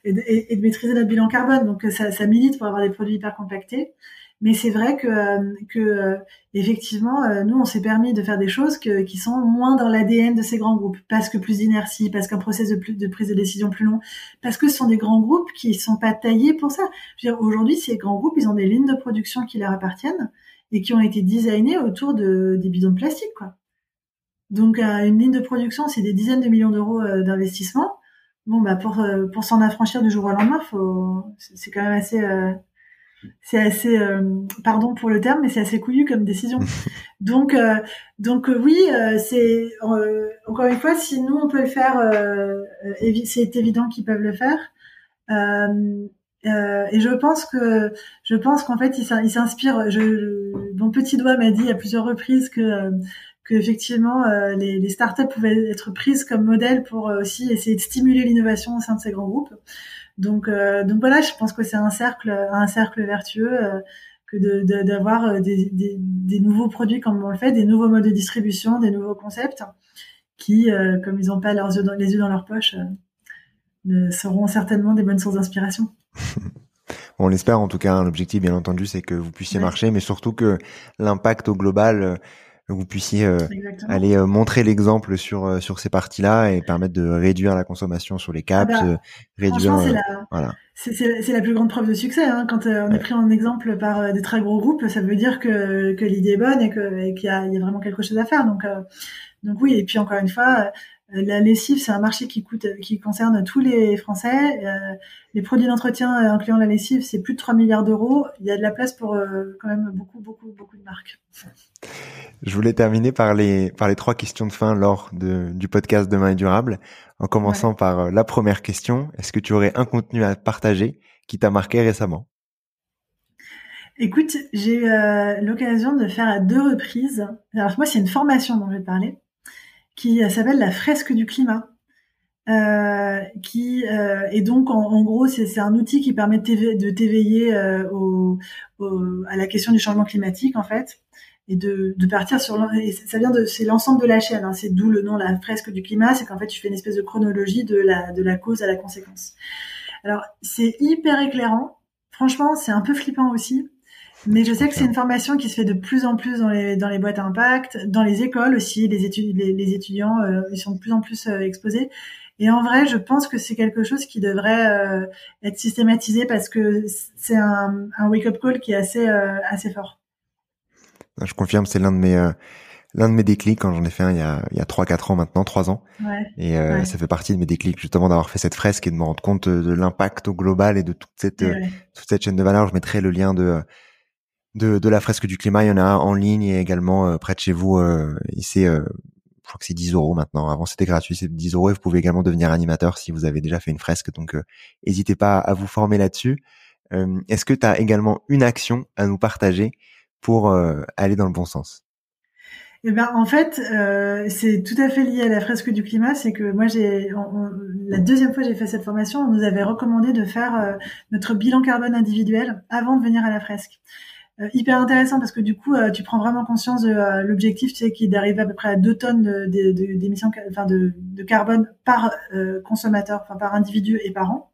S2: et, de, maîtriser notre bilan carbone. Donc, ça, ça milite pour avoir des produits hyper compactés. Mais c'est vrai que, euh, que euh, effectivement, euh, nous, on s'est permis de faire des choses qui sont moins dans l'ADN de ces grands groupes, parce que plus d'inertie, parce qu'un process de, prise de décision plus long, parce que ce sont des grands groupes qui sont pas taillés pour ça. Aujourd'hui, ces grands groupes, ils ont des lignes de production qui leur appartiennent et qui ont été designées autour de, des bidons de plastique, quoi. Donc, une ligne de production, c'est des dizaines de millions d'euros d'investissement. Bon, bah pour pour s'en affranchir du jour au lendemain, faut c'est quand même assez c'est assez, euh, pardon pour le terme, mais c'est assez couillu comme décision. donc, euh, donc euh, oui, c'est encore une fois, si nous on peut le faire, c'est évident qu'ils peuvent le faire. et je pense que, je pense qu'en fait, il s'inspire. Je, mon petit doigt m'a dit à plusieurs reprises que que effectivement les, les startups pouvaient être prises comme modèle pour aussi essayer de stimuler l'innovation au sein de ces grands groupes. Donc, euh, donc voilà, je pense que c'est un cercle, un cercle vertueux euh, que d'avoir de, euh, des, des, des, nouveaux produits comme on le fait, des nouveaux modes de distribution, des nouveaux concepts qui, comme ils n'ont pas leurs yeux dans, les yeux dans leur poche, seront certainement des bonnes sources d'inspiration.
S1: on l'espère en tout cas. Hein. L'objectif, bien entendu, c'est que vous puissiez marcher, mais surtout que l'impact au global vous puissiez euh, aller euh, montrer l'exemple sur euh, sur ces parties-là et permettre de réduire la consommation sur les caps, ah bah, réduire.
S2: C'est la, voilà. c'est la plus grande preuve de succès. Hein. Quand on est pris en exemple par des très gros groupes, ça veut dire que, que l'idée est bonne et qu'il y, a, y a vraiment quelque chose à faire. Donc donc oui. Et puis encore une fois, la lessive, c'est un marché qui coûte, qui concerne tous les Français. Euh, les produits d'entretien, incluant la lessive, c'est plus de 3 milliards d'euros. Il y a de la place pour euh, quand même beaucoup, beaucoup, beaucoup de marques.
S1: Je voulais terminer par les par les trois questions de fin lors de, du podcast Demain est durable. En commençant par euh, la première question, est-ce que tu aurais un contenu à partager qui t'a marqué récemment?
S2: Écoute, j'ai eu l'occasion de faire à deux reprises. Alors moi, c'est une formation dont je vais te parler qui s'appelle la fresque du climat. Euh, qui euh, et donc en, gros c'est un outil qui permet de t'éveiller euh, au, à la question du changement climatique en fait et de, de partir sur et ça vient de c'est l'ensemble de la chaîne hein, c'est d'où le nom la fresque du climat c'est qu'en fait tu fais une espèce de chronologie de la de la cause à la conséquence alors c'est hyper éclairant franchement c'est un peu flippant aussi mais je sais que c'est une formation qui se fait de plus en plus dans les, dans les boîtes à impact, dans les écoles aussi, les, étudiants, euh, ils sont de plus en plus euh, exposés. Et en vrai, je pense que c'est quelque chose qui devrait euh, être systématisé parce que c'est un, un wake-up call qui est assez, assez fort.
S1: Je confirme, c'est l'un de mes l'un de mes déclics quand j'en ai fait un il y a il y a trois quatre ans maintenant, trois ans.
S2: Ouais,
S1: et ça fait partie de mes déclics justement d'avoir fait cette fresque et de me rendre compte de, l'impact au global et de toute cette toute cette chaîne de valeur. Je mettrai le lien de de, la fresque du climat. Il y en a en ligne et également euh, près de chez vous. Euh, et c'est euh, je crois que c'est 10 euros maintenant. Avant c'était gratuit, c'est 10 euros. Et vous pouvez également devenir animateur si vous avez déjà fait une fresque. Donc n'hésitez pas à vous former là-dessus. Est-ce que tu as également une action à nous partager pour aller dans le bon sens?
S2: Eh ben, en fait, c'est tout à fait lié à la fresque du climat. C'est que moi, j'ai la deuxième fois que j'ai fait cette formation, on nous avait recommandé de faire notre bilan carbone individuel avant de venir à la fresque. Euh, hyper intéressant parce que du coup, tu prends vraiment conscience de l'objectif, tu sais, qui est d'arriver à peu près à 2 tonnes d'émissions, de, enfin de, de, carbone par consommateur, enfin par individu et par an.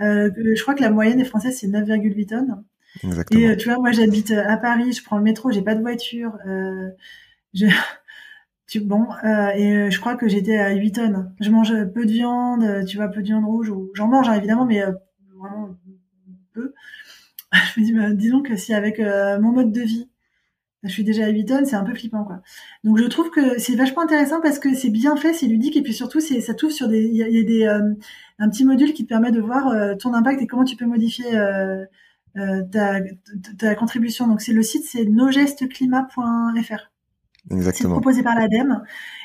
S2: Mmh. je crois que la moyenne des Français c'est 9,8 tonnes. Exactement. Et tu vois, moi j'habite à Paris, je prends le métro, j'ai pas de voiture. Euh, je, tu, bon, euh, et euh, je crois que j'étais à 8 tonnes. Je mange peu de viande, euh, tu vois, peu de viande rouge. Ou, j'en mange hein, évidemment, mais vraiment peu. je me dis, bah, disons que si avec mon mode de vie, je suis déjà à 8 tonnes, c'est un peu flippant, quoi. Donc je trouve que c'est vachement intéressant parce que c'est bien fait, c'est ludique, et puis surtout, ça touche sur des, il y a, des, un petit module qui te permet de voir ton impact et comment tu peux modifier ta, ta, contribution. Donc c'est le site, c'est nogesteclimat.fr. C'est proposé par l'ADEME.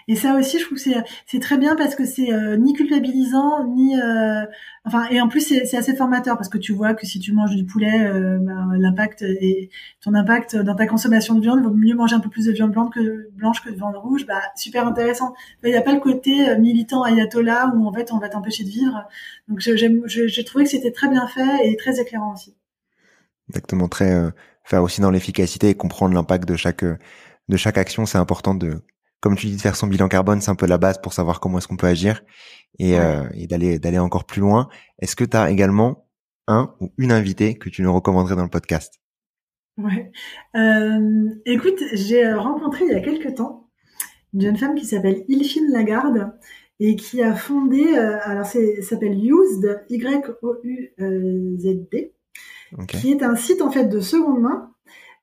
S2: Et ça aussi, je trouve que c'est très bien parce que c'est euh, ni culpabilisant, ni... Euh, enfin, et en plus, c'est assez formateur parce que tu vois que si tu manges du poulet, euh, ben, l'impact et ton impact dans ta consommation de viande, vaut mieux manger un peu plus de viande blanche que, blanche que de viande rouge. Bah, super intéressant. Il n'y a pas le côté militant ayatollah où en fait on va t'empêcher de vivre. Donc j'ai trouvé que c'était très bien fait et très éclairant aussi.
S1: Exactement, très faire aussi dans l'efficacité et comprendre l'impact de chaque de chaque action, c'est important de, comme tu dis, de faire son bilan carbone, c'est un peu la base pour savoir comment est-ce qu'on peut agir et, euh, et d'aller d'aller encore plus loin. Est-ce que tu as également un ou une invitée que tu nous recommanderais dans le podcast?
S2: Ouais. Euh, écoute, j'ai rencontré il y a quelques temps une jeune femme qui s'appelle Ilfine Lagarde et qui a fondé, euh, alors c'est s'appelle Used, Y-O-U-Z-D, qui est un site en fait de seconde main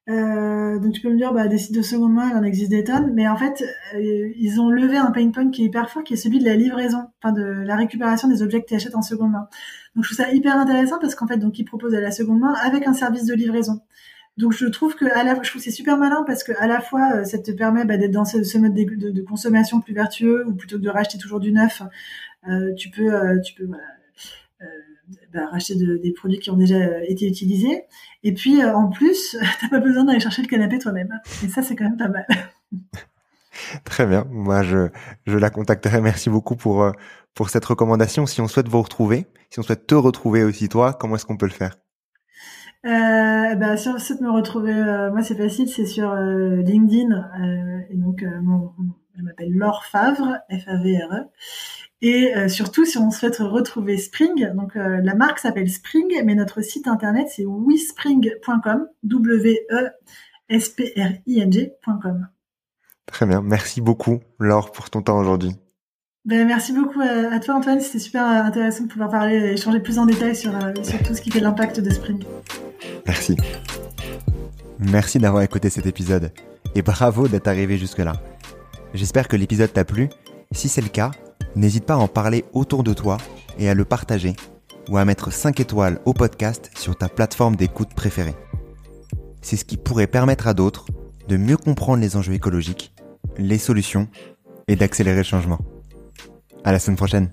S2: euh, donc tu peux me dire, bah, des sites de seconde main, il en existe des tonnes, mais en fait, euh, ils ont levé un pain point qui est hyper fort, qui est celui de la livraison, enfin de la récupération des objets que tu achètes en seconde main. Donc je trouve ça hyper intéressant parce qu'en fait, donc ils proposent à la seconde main avec un service de livraison. Donc je trouve que à la, je trouve c'est super malin parce que à la fois euh, ça te permet bah, d'être dans ce, mode de, de, consommation plus vertueux ou plutôt que de racheter toujours du neuf, euh, tu peux tu peux bah, racheter des produits qui ont déjà euh, été utilisés. Et puis, euh, en plus, t'as pas besoin d'aller chercher le canapé toi-même. Et ça, c'est quand même pas mal.
S1: Très bien. Moi, je, je la contacterai. Merci beaucoup pour, euh, pour cette recommandation. Si on souhaite vous retrouver, si on souhaite te retrouver aussi toi, comment est-ce qu'on peut le faire?
S2: Euh, bah, si on souhaite me retrouver, moi c'est facile, c'est sur LinkedIn. et donc, mon, je m'appelle Laure Favre, F-A-V-R-E. Et euh, surtout, si on souhaite retrouver Spring, donc euh, la marque s'appelle Spring, mais notre site internet c'est wespring.com, W-E-S-P-R-I-N-G.com.
S1: Très bien, merci beaucoup Laure pour ton temps aujourd'hui.
S2: Ben, merci beaucoup à, toi Antoine, c'était super intéressant de pouvoir parler et échanger plus en détail sur, euh, sur tout ce qui fait l'impact de Spring.
S1: Merci. Merci d'avoir écouté cet épisode et bravo d'être arrivé jusque-là. J'espère que l'épisode t'a plu. Si c'est le cas, n'hésite pas à en parler autour de toi et à le partager ou à mettre 5 étoiles au podcast sur ta plateforme d'écoute préférée. C'est ce qui pourrait permettre à d'autres de mieux comprendre les enjeux écologiques, les solutions et d'accélérer le changement. À la semaine prochaine.